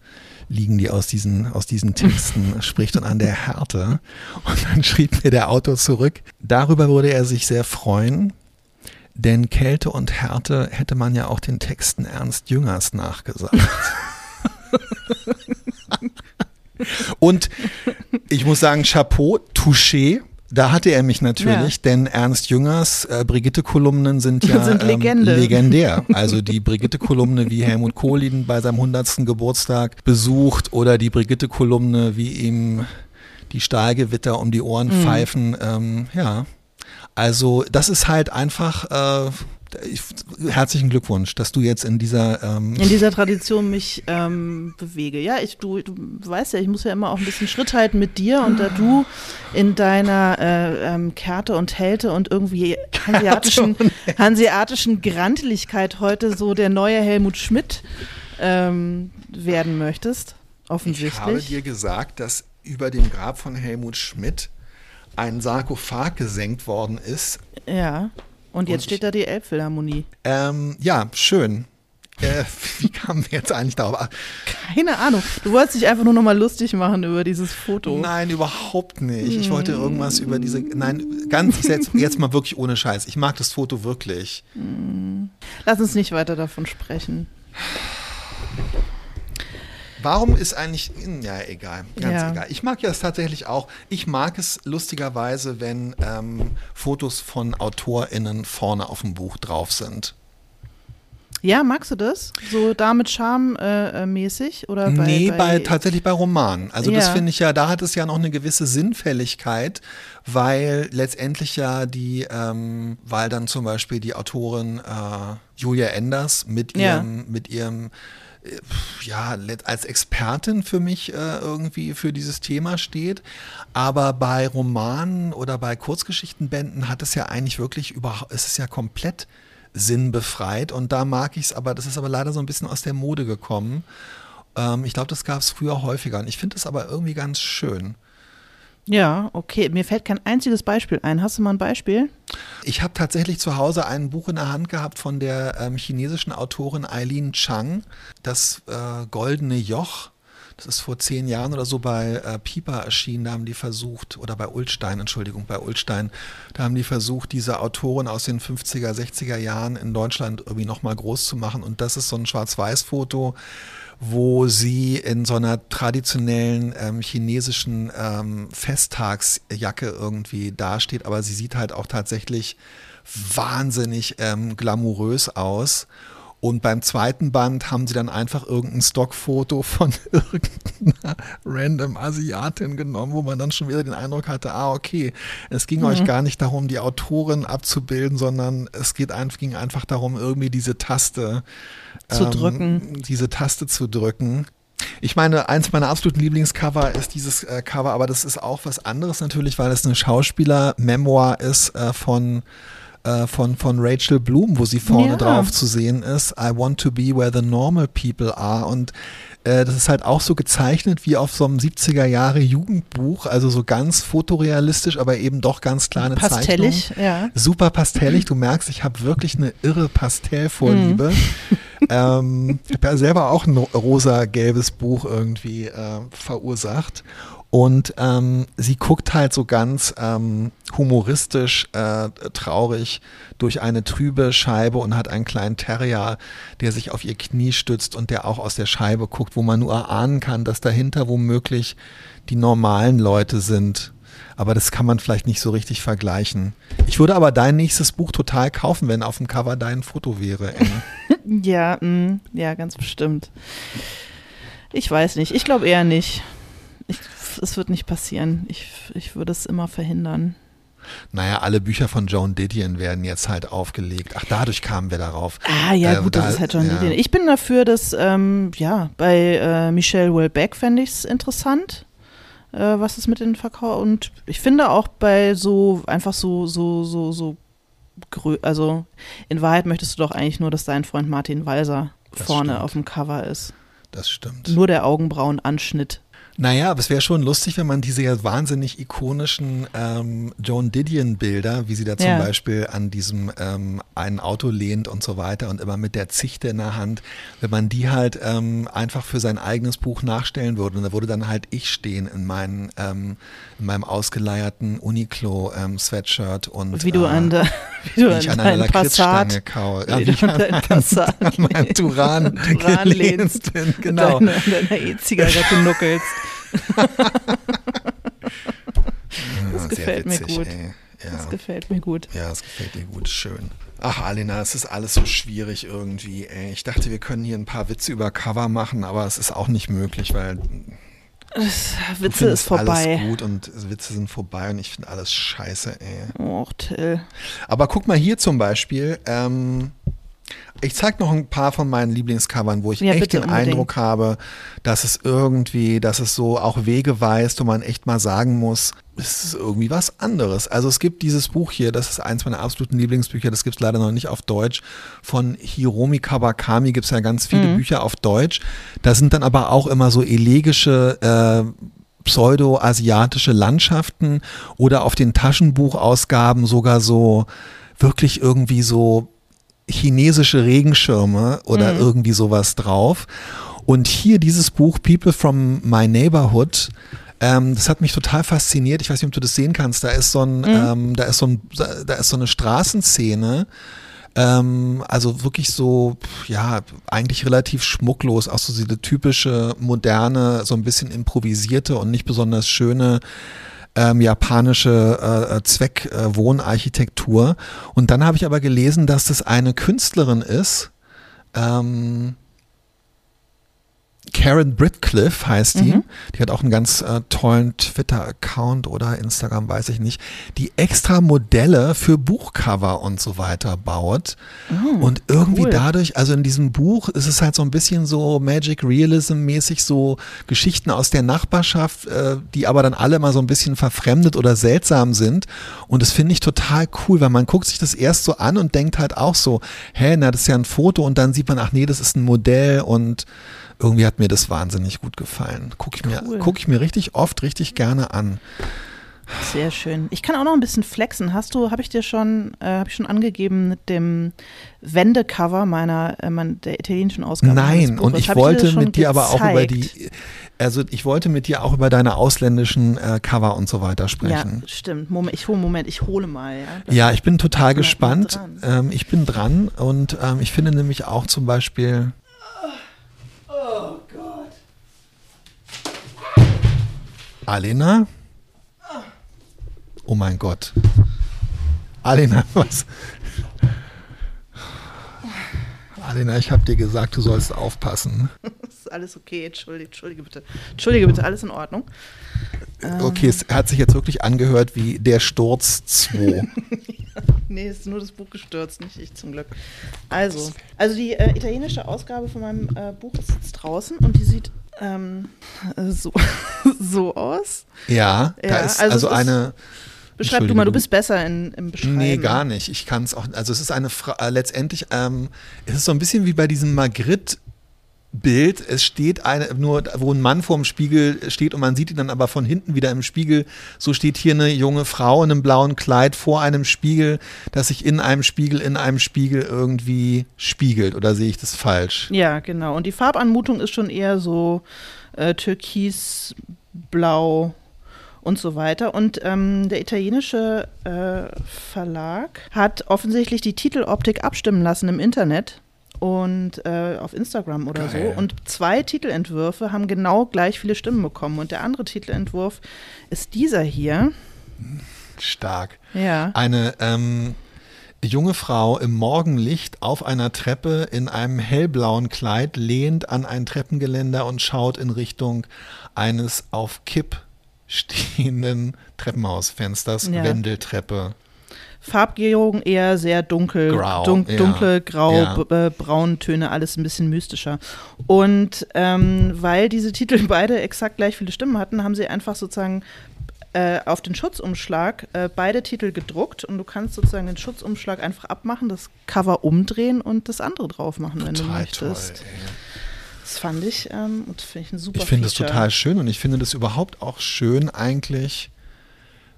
liegen, die aus diesen, aus diesen Texten spricht und an der Härte. Und dann schrieb mir der Autor zurück, darüber würde er sich sehr freuen, denn Kälte und Härte hätte man ja auch den Texten Ernst Jüngers nachgesagt. und ich muss sagen, Chapeau, Touché. Da hatte er mich natürlich, Ja. denn Ernst Jüngers äh, Brigitte-Kolumnen sind ja Sind. Ähm, legendär. Also die Brigitte-Kolumne, wie Helmut Kohl ihn bei seinem 100. Geburtstag besucht oder die Brigitte-Kolumne, wie ihm die Stahlgewitter um die Ohren Mhm. pfeifen. Ähm, ja, also das ist halt einfach, äh, ich, herzlichen Glückwunsch, dass du jetzt in dieser, ähm, in dieser Tradition mich ähm, bewege. Ja, ich, du, du weißt ja, ich muss ja immer auch ein bisschen Schritt halten mit dir und da du in deiner äh, ähm, Kärte und Kälte und irgendwie hanseatischen, hanseatischen Granteligkeit heute so der neue Helmut Schmidt ähm, werden möchtest, ich habe dir offensichtlich. gesagt, dass über dem Grab von Helmut Schmidt ein Sarkophag gesenkt worden ist. Ja. Und jetzt Und steht da die Elbphilharmonie. Ähm, ja, schön. Äh, wie kamen wir jetzt eigentlich darauf? Keine Ahnung. Du wolltest dich einfach nur noch mal lustig machen über dieses Foto. Nein, überhaupt nicht. Ich wollte irgendwas über diese. Nein, ganz jetzt, jetzt mal wirklich ohne Scheiß. Ich mag das Foto wirklich. Lass uns nicht weiter davon sprechen. Warum ist eigentlich. Ja, egal. Ganz Ja. egal. Ich mag ja es tatsächlich auch. Ich mag es lustigerweise, wenn ähm, Fotos von AutorInnen vorne auf dem Buch drauf sind. Ja, magst du das? So damit Charme äh, äh, mäßig oder bei, nee, bei, bei, tatsächlich bei Romanen. Also Ja. das finde ich ja, da hat es ja noch eine gewisse Sinnfälligkeit, weil letztendlich ja die, ähm, weil dann zum Beispiel die Autorin äh, Julia Enders mit Ja. ihrem, mit ihrem ja, let- als Expertin für mich äh, irgendwie für dieses Thema steht. Aber bei Romanen oder bei Kurzgeschichtenbänden hat es ja eigentlich wirklich überhaupt, es ist ja komplett sinnbefreit und da mag ich es, aber das ist aber leider so ein bisschen aus der Mode gekommen. Ähm, ich glaube, das gab es früher häufiger und ich finde es aber irgendwie ganz schön. Ja, okay. Mir fällt kein einziges Beispiel ein. Hast du mal ein Beispiel? Ich habe tatsächlich zu Hause ein Buch in der Hand gehabt von der ähm, chinesischen Autorin Eileen Chang, das äh, Goldene Joch. Das ist vor zehn Jahren oder so bei äh, Piper erschienen. Da haben die versucht, oder bei Ulstein, Entschuldigung, bei Ulstein, da haben die versucht, diese Autorin aus den 50er, 60er Jahren in Deutschland irgendwie nochmal groß zu machen. Und das ist so ein Schwarz-Weiß-Foto, wo sie in so einer traditionellen ähm, chinesischen ähm, Festtagsjacke irgendwie dasteht, aber sie sieht halt auch tatsächlich wahnsinnig ähm, glamourös aus. Und beim zweiten Band haben sie dann einfach irgendein Stockfoto von irgendeiner random Asiatin genommen, wo man dann schon wieder den Eindruck hatte, ah, okay, es ging euch gar nicht darum, die Autorin abzubilden, sondern es geht ein, ging einfach darum, irgendwie diese Taste Zu ähm, drücken. Diese Taste zu drücken. Ich meine, eins meiner absoluten Lieblingscover ist dieses äh, Cover, aber das ist auch was anderes natürlich, weil es eine Schauspieler-Memoir ist äh, von, äh, von, von Rachel Bloom, wo sie vorne Ja. drauf zu sehen ist. I want to be where the normal people are. Und äh, das ist halt auch so gezeichnet wie auf so einem 70er Jahre Jugendbuch, also so ganz fotorealistisch, aber eben doch ganz klar eine Zeichnung Pastellig, ja. super pastellig. Du merkst, ich habe wirklich eine irre Pastellvorliebe. ähm, ich habe ja selber auch ein rosa-gelbes Buch irgendwie äh, verursacht. Und ähm, sie guckt halt so ganz ähm, humoristisch, äh, traurig durch eine trübe Scheibe und hat einen kleinen Terrier, der sich auf ihr Knie stützt und der auch aus der Scheibe guckt, wo man nur erahnen kann, dass dahinter womöglich die normalen Leute sind. Aber das kann man vielleicht nicht so richtig vergleichen. Ich würde aber dein nächstes Buch total kaufen, wenn auf dem Cover dein Foto wäre. Ja, mh, ja, ganz bestimmt. Ich weiß nicht. Ich glaube eher nicht. Ich, es wird nicht passieren. Ich, ich würde es immer verhindern. naja, alle Bücher von Joan Didion werden jetzt halt aufgelegt. Ach, dadurch kamen wir darauf. Ah, ja, Äh, gut, da- das ist halt schon ja. Idee. Ich bin dafür, dass, ähm, ja, bei äh, Michelle Welbeck fände ich es interessant, äh, was es mit den Verkauf. Und ich finde auch bei so, einfach so, so, so, so, grö also in Wahrheit möchtest du doch eigentlich nur, dass dein Freund Martin Walser Das vorne stimmt. auf dem Cover ist. Das stimmt. Nur der Augenbrauenanschnitt. Naja, aber es wäre schon lustig, wenn man diese ja wahnsinnig ikonischen ähm, Joan Didion-Bilder, wie sie da zum Ja. Beispiel an diesem ähm, einen Auto lehnt und so weiter und immer mit der Zichte in der Hand, wenn man die halt ähm, einfach für sein eigenes Buch nachstellen würde. Und da würde dann halt ich stehen in, meinen, ähm, in meinem ausgeleierten Uniqlo-Sweatshirt und Wie du äh, an, der, wie du wie ich an einer Passat, kaue. wie du an deinem Passat an meinem Turan, Turan lehnst bin. Genau. deine, an deiner E-Zigarette nuckelst. Das gefällt mir gut. Ey. Ja. Das gefällt mir gut. Ja, es gefällt dir gut, schön. Ach, Alina, es ist alles so schwierig irgendwie. Ey. Ich dachte, wir können hier ein paar Witze über Cover machen, aber es ist auch nicht möglich, weil Witze ist vorbei. alles gut und Witze sind vorbei und ich finde alles scheiße, ey. Och, Till. Aber guck mal hier zum Beispiel. Ähm, ich zeig noch ein paar von meinen Lieblingscovern, wo ich Ja, echt den unbedingt. Eindruck habe, dass es irgendwie, dass es so auch Wege weist, wo man echt mal sagen muss, es ist irgendwie was anderes. Also es gibt dieses Buch hier, das ist eins meiner absoluten Lieblingsbücher, das gibt es leider noch nicht auf Deutsch. Von Hiromi Kawakami gibt es ja ganz viele Mhm. Bücher auf Deutsch. Da sind dann aber auch immer so elegische äh, pseudo-asiatische Landschaften oder auf den Taschenbuchausgaben sogar so wirklich irgendwie so chinesische Regenschirme oder Mhm. irgendwie sowas drauf. Und hier dieses Buch People from My Neighborhood, ähm, das hat mich total fasziniert. Ich weiß nicht, ob du das sehen kannst. Da ist so ein, ähm, da ist so ein, da ist so eine Straßenszene. Ähm, also wirklich so, ja, eigentlich relativ schmucklos, auch so diese typische, moderne, so ein bisschen improvisierte und nicht besonders schöne ähm, japanische äh, Zweckwohnarchitektur. und dann habe ich aber gelesen, dass das eine Künstlerin ist, ähm, Karen Britcliffe heißt die. Mhm. Die hat auch einen ganz äh, tollen Twitter-Account oder Instagram, weiß ich nicht, die extra Modelle für Buchcover und so weiter baut. und irgendwie cool. dadurch, also in diesem Buch ist es halt so ein bisschen so Magic Realism-mäßig, so Geschichten aus der Nachbarschaft, äh, die aber dann alle mal so ein bisschen verfremdet oder seltsam sind. Und das finde ich total cool, weil man guckt sich das erst so an und denkt halt auch so, hä, na, das ist ja ein Foto und dann sieht man, ach nee, das ist ein Modell und irgendwie hat mir das wahnsinnig gut gefallen. Gucke ich, mir Cool. guck ich mir richtig oft, richtig gerne an. Sehr schön. Ich kann auch noch ein bisschen flexen. Hast du, habe ich dir schon, äh, habe ich schon angegeben mit dem Wendecover meiner, äh, mein, der italienischen Ausgabe? Nein, und ich dir wollte schon mit dir aber auch über gezeigt? die, also ich wollte mit dir auch über deine ausländischen äh, Cover und so weiter Ja, sprechen. stimmt. Moment, ich hole, Moment, ich hole mal. Ja, Ja, ich bin total gespannt. Ähm, ich bin dran und ähm, ich finde nämlich auch zum Beispiel. Oh Gott. Alena? Oh mein Gott. Alena, was? Alena, ich habe dir gesagt, du sollst aufpassen. Ist alles okay? Entschuldige, entschuldige bitte. Entschuldige bitte, alles in Ordnung. Ähm. Okay, es hat sich jetzt wirklich angehört wie der Sturz 2. Nee, es ist nur das Buch gestürzt, nicht ich zum Glück. Also, also die äh, italienische Ausgabe von meinem äh, Buch ist jetzt draußen und die sieht ähm, äh, so, so aus. Ja, da Ja, ist also also, eine. Beschreib du mal, du bist besser in, im Beschreiben. Nee, gar nicht. Ich kann es auch. Also es ist eine Fra äh, letztendlich, ähm, es ist so ein bisschen wie bei diesem Magritte. Bild, es steht eine, nur wo ein Mann vorm Spiegel steht und man sieht ihn dann aber von hinten wieder im Spiegel. So steht hier eine junge Frau in einem blauen Kleid vor einem Spiegel, das sich in einem Spiegel, in einem Spiegel irgendwie spiegelt. Oder sehe ich das falsch? Ja, genau. Und die Farbanmutung ist schon eher so äh, türkis, blau und so weiter. Und ähm, der italienische äh, Verlag hat offensichtlich die Titeloptik abstimmen lassen im Internet und äh, auf Instagram oder Geil. so. Und zwei Titelentwürfe haben genau gleich viele Stimmen bekommen. Und der andere Titelentwurf ist dieser hier. Stark. Ja. Eine ähm, junge Frau im Morgenlicht auf einer Treppe in einem hellblauen Kleid lehnt an ein Treppengeländer und schaut in Richtung eines auf Kipp stehenden Treppenhausfensters, Ja. Wendeltreppe. Farbgebung eher sehr dunkel, Grau, dun ja. dunkle, grau, Ja. äh, Brauntöne, alles ein bisschen mystischer. Und ähm, weil diese Titel beide exakt gleich viele Stimmen hatten, haben sie einfach sozusagen äh, auf den Schutzumschlag äh, beide Titel gedruckt und du kannst sozusagen den Schutzumschlag einfach abmachen, das Cover umdrehen und das andere drauf machen, wenn du Total toll. möchtest. ey. Das fand ich, ähm, und das finde ich ein super Ich finde Feature. total schön und ich finde das überhaupt auch schön eigentlich,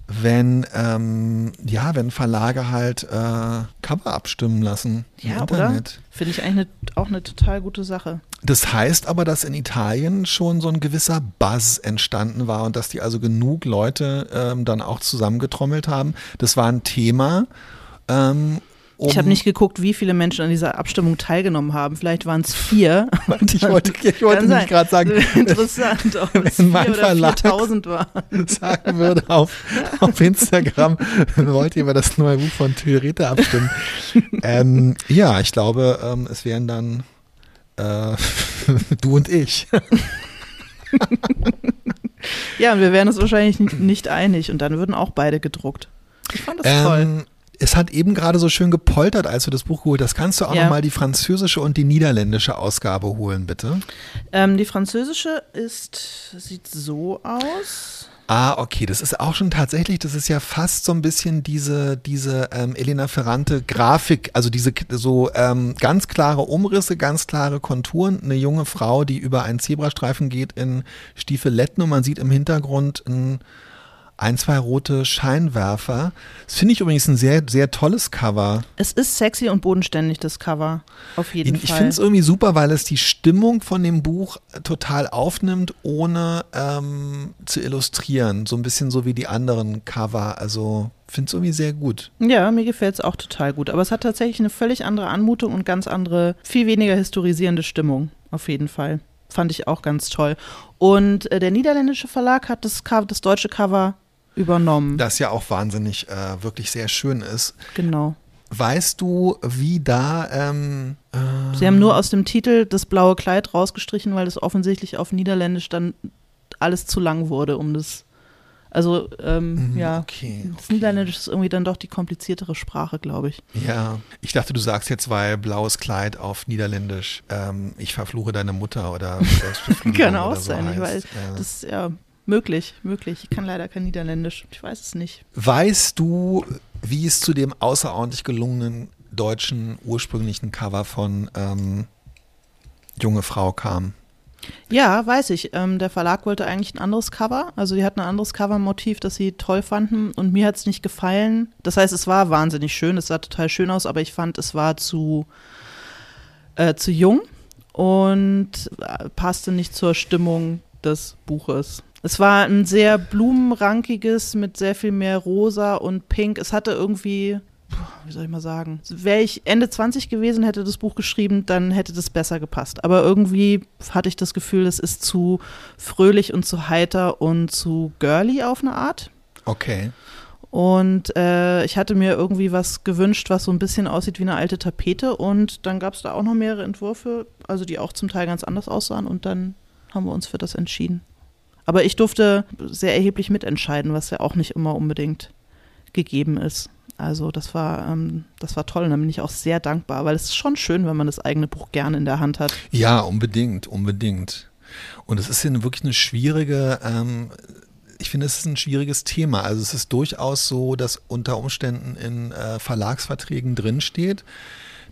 wenn ähm, ja, wenn Verlage halt äh, Cover abstimmen lassen im Ja, oder? Internet. Finde ich eigentlich ne, auch eine total gute Sache. Das heißt aber, dass in Italien schon so ein gewisser Buzz entstanden war und dass die also genug Leute ähm, dann auch zusammengetrommelt haben. Das war ein Thema. Ähm, um, Ich habe nicht geguckt, wie viele Menschen an dieser Abstimmung teilgenommen haben. Vielleicht waren es vier. Ich wollte, ich wollte sein. gerade sagen, Interessant, ob es Wenn vier mein oder Verlag- 4000 waren. sagen würde auf, auf Instagram, wollt ihr über das neue Buch von Tyrete abstimmen. ähm, ja, ich glaube, ähm, es wären dann äh, du und ich. Ja, und wir wären uns wahrscheinlich nicht einig und dann würden auch beide gedruckt. Ich fand das toll. Es hat eben gerade so schön gepoltert, als du das Buch geholt hast. Kannst du auch Ja. noch mal die französische und die niederländische Ausgabe holen, bitte? Ähm, die französische ist, sieht so aus. Ah, okay, das ist auch schon tatsächlich, das ist ja fast so ein bisschen diese, diese ähm, Elena Ferrante Grafik, also diese so ähm, ganz klare Umrisse, ganz klare Konturen, eine junge Frau, die über einen Zebrastreifen geht in Stiefeletten und man sieht im Hintergrund ein, ein zwei rote Scheinwerfer. Das finde ich übrigens ein sehr, sehr tolles Cover. Es ist sexy und bodenständig, das Cover. Auf jeden Ich Fall. finde es irgendwie super, weil es die Stimmung von dem Buch total aufnimmt, ohne ähm, zu illustrieren. So ein bisschen so wie die anderen Cover. Also finde es irgendwie sehr gut. Ja, mir gefällt es auch total gut. Aber es hat tatsächlich eine völlig andere Anmutung und ganz andere, viel weniger historisierende Stimmung. Auf jeden Fall. Fand ich auch ganz toll. Und äh, der niederländische Verlag hat das, das deutsche Cover übernommen. Das ja auch wahnsinnig, äh, wirklich sehr schön ist. genau. Weißt du, wie da. Ähm, äh, Sie haben nur aus dem Titel das blaue Kleid rausgestrichen, weil es offensichtlich auf Niederländisch dann alles zu lang wurde, um das. Also, ähm, Mhm, ja. okay, Das okay. Niederländisch ist irgendwie dann doch die kompliziertere Sprache, glaube ich. Ja, ich dachte, du sagst jetzt, weil blaues Kleid auf Niederländisch, ähm, ich verfluche deine Mutter oder Kann auch so sein, ich heißt. weiß. Ja. Das ist ja möglich, möglich. Ich kann leider kein Niederländisch. Ich weiß es nicht. Weißt du, wie es zu dem außerordentlich gelungenen deutschen ursprünglichen Cover von ähm, Junge Frau kam? Ja, weiß ich. Ähm, der Verlag wollte eigentlich ein anderes Cover. Also die hatten ein anderes Covermotiv, das sie toll fanden und mir hat es nicht gefallen. Das heißt, es war wahnsinnig schön, es sah total schön aus, aber ich fand, es war zu, äh, zu jung und äh, passte nicht zur Stimmung des Buches. Es war ein sehr blumenrankiges mit sehr viel mehr rosa und pink. Es hatte irgendwie, wie soll ich mal sagen, wäre ich Ende 20 gewesen, hätte das Buch geschrieben, dann hätte das besser gepasst. Aber irgendwie hatte ich das Gefühl, es ist zu fröhlich und zu heiter und zu girly auf eine Art. Okay. Und äh, ich hatte mir irgendwie was gewünscht, was so ein bisschen aussieht wie eine alte Tapete. Und dann gab es da auch noch mehrere Entwürfe, also die auch zum Teil ganz anders aussahen. Und dann haben wir uns für das entschieden. Aber ich durfte sehr erheblich mitentscheiden, was ja auch nicht immer unbedingt gegeben ist. Also das war, ähm, das war toll und da bin ich auch sehr dankbar, weil es ist schon schön, wenn man das eigene Buch gerne in der Hand hat. Ja, unbedingt, unbedingt. Und es ist ja wirklich eine schwierige, ähm, ich finde, es ist ein schwieriges Thema. Also es ist durchaus so, dass unter Umständen in äh, Verlagsverträgen drinsteht,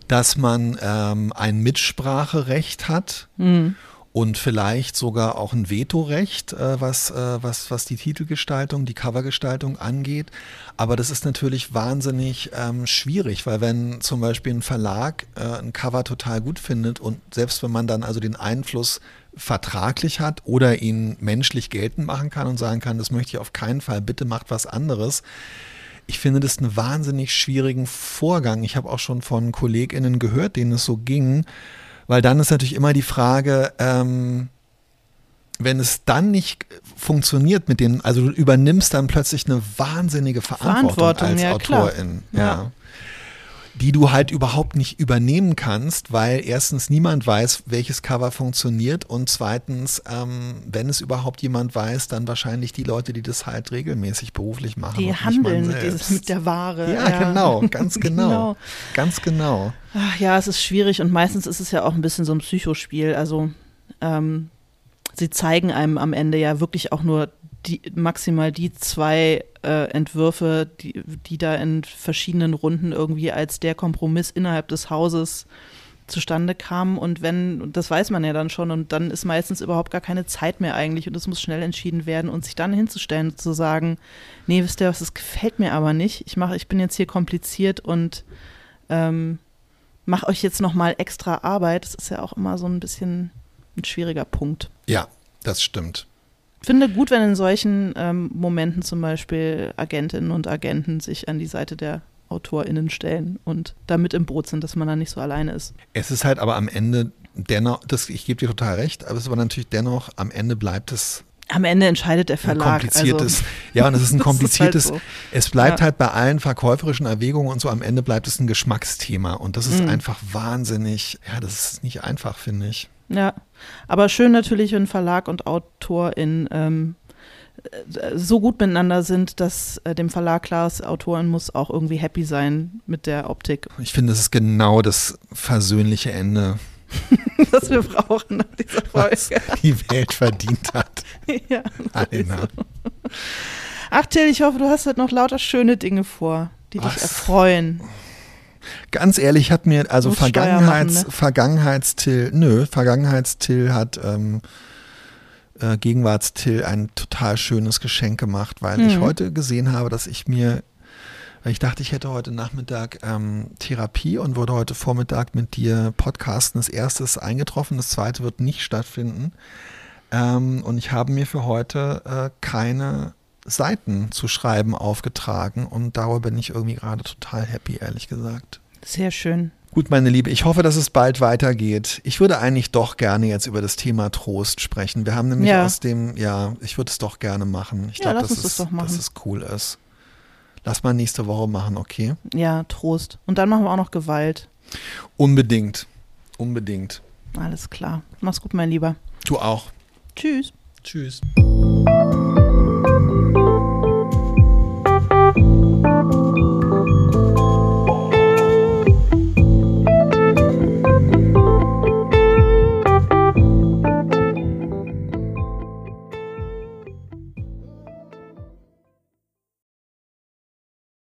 dass man ähm, ein Mitspracherecht hat Hm. Und vielleicht sogar auch ein Vetorecht, äh, was, äh, was, was die Titelgestaltung, die Covergestaltung angeht. Aber das ist natürlich wahnsinnig ähm, schwierig, weil wenn zum Beispiel ein Verlag äh, ein Cover total gut findet und selbst wenn man dann also den Einfluss vertraglich hat oder ihn menschlich geltend machen kann und sagen kann, das möchte ich auf keinen Fall, bitte macht was anderes. Ich finde das einen wahnsinnig schwierigen Vorgang. Ich habe auch schon von KollegInnen gehört, denen es so ging, weil dann ist natürlich immer die Frage, ähm, wenn es dann nicht funktioniert mit den, also du übernimmst dann plötzlich eine wahnsinnige Verantwortung, Verantwortung, als ja. Autorin, ja. Ja. Die du halt überhaupt nicht übernehmen kannst, weil erstens niemand weiß, welches Cover funktioniert und zweitens, ähm, wenn es überhaupt jemand weiß, dann wahrscheinlich die Leute, die das halt regelmäßig beruflich machen. Die handeln mit, dieses, mit der Ware. ja, genau, ganz genau, Genau. ganz genau. Ach, ja, es ist schwierig und meistens ist es ja auch ein bisschen so ein Psychospiel. Also ähm, sie zeigen einem am Ende ja wirklich auch nur die, maximal die zwei äh, Entwürfe, die, die da in verschiedenen Runden irgendwie als der Kompromiss innerhalb des Hauses zustande kamen. Und wenn, das weiß man ja dann schon, und dann ist meistens überhaupt gar keine Zeit mehr eigentlich und es muss schnell entschieden werden und sich dann hinzustellen und zu sagen, nee, wisst ihr was, das gefällt mir aber nicht. Ich mache, ich bin jetzt hier kompliziert und ähm, mach euch jetzt noch mal extra Arbeit. Das ist ja auch immer so ein bisschen ein schwieriger Punkt. Ja, das stimmt. Finde gut, wenn in solchen ähm, Momenten zum Beispiel Agentinnen und Agenten sich an die Seite der AutorInnen stellen und da mit im Boot sind, dass man da nicht so alleine ist. Es ist halt aber am Ende dennoch, das, ich gebe dir total recht, aber es ist aber natürlich dennoch, am Ende bleibt es Am Ende entscheidet der ein Verlag. kompliziertes, also, ja, und es ist ein kompliziertes, halt so. es bleibt Ja. halt bei allen verkäuferischen Erwägungen und so, am Ende bleibt es ein Geschmacksthema und das ist Mhm. einfach wahnsinnig, ja, das ist nicht einfach, finde ich. Ja, aber schön natürlich, wenn Verlag und Autorin ähm, äh, so gut miteinander sind, dass äh, dem Verlag klar ist, Autorin muss auch irgendwie happy sein mit der Optik, Ich finde, das ist genau das versöhnliche Ende, das wir brauchen nach dieser was Folge. die Welt verdient hat. ja. Alter. Ach Till, ich hoffe, du hast heute noch lauter schöne Dinge vor, die dich Was? erfreuen. Ganz ehrlich, hat mir, also Muss Vergangenheits, machen, ne? Vergangenheitstill, nö, Vergangenheitstill hat ähm, äh, Gegenwartstill ein total schönes Geschenk gemacht, weil ich Mhm. heute gesehen habe, dass ich mir, ich dachte, ich hätte heute Nachmittag ähm, Therapie und würde heute Vormittag mit dir podcasten. Das erste ist eingetroffen, das zweite wird nicht stattfinden. Ähm, und ich habe mir für heute äh, keine Seiten zu schreiben aufgetragen und darüber bin ich irgendwie gerade total happy, ehrlich gesagt. Sehr schön. Gut, meine Liebe, ich hoffe, dass es bald weitergeht. Ich würde eigentlich doch gerne jetzt über das Thema Trost sprechen. Wir haben nämlich Ja. aus dem, ja, ich würde es doch gerne machen. Ich Ja, glaube, dass, das dass es cool ist. Lass mal nächste Woche machen, okay? Ja, Trost. Und dann machen wir auch noch Gewalt. Unbedingt. Unbedingt. Alles klar. Mach's gut, mein Lieber. Du auch. Tschüss. Tschüss.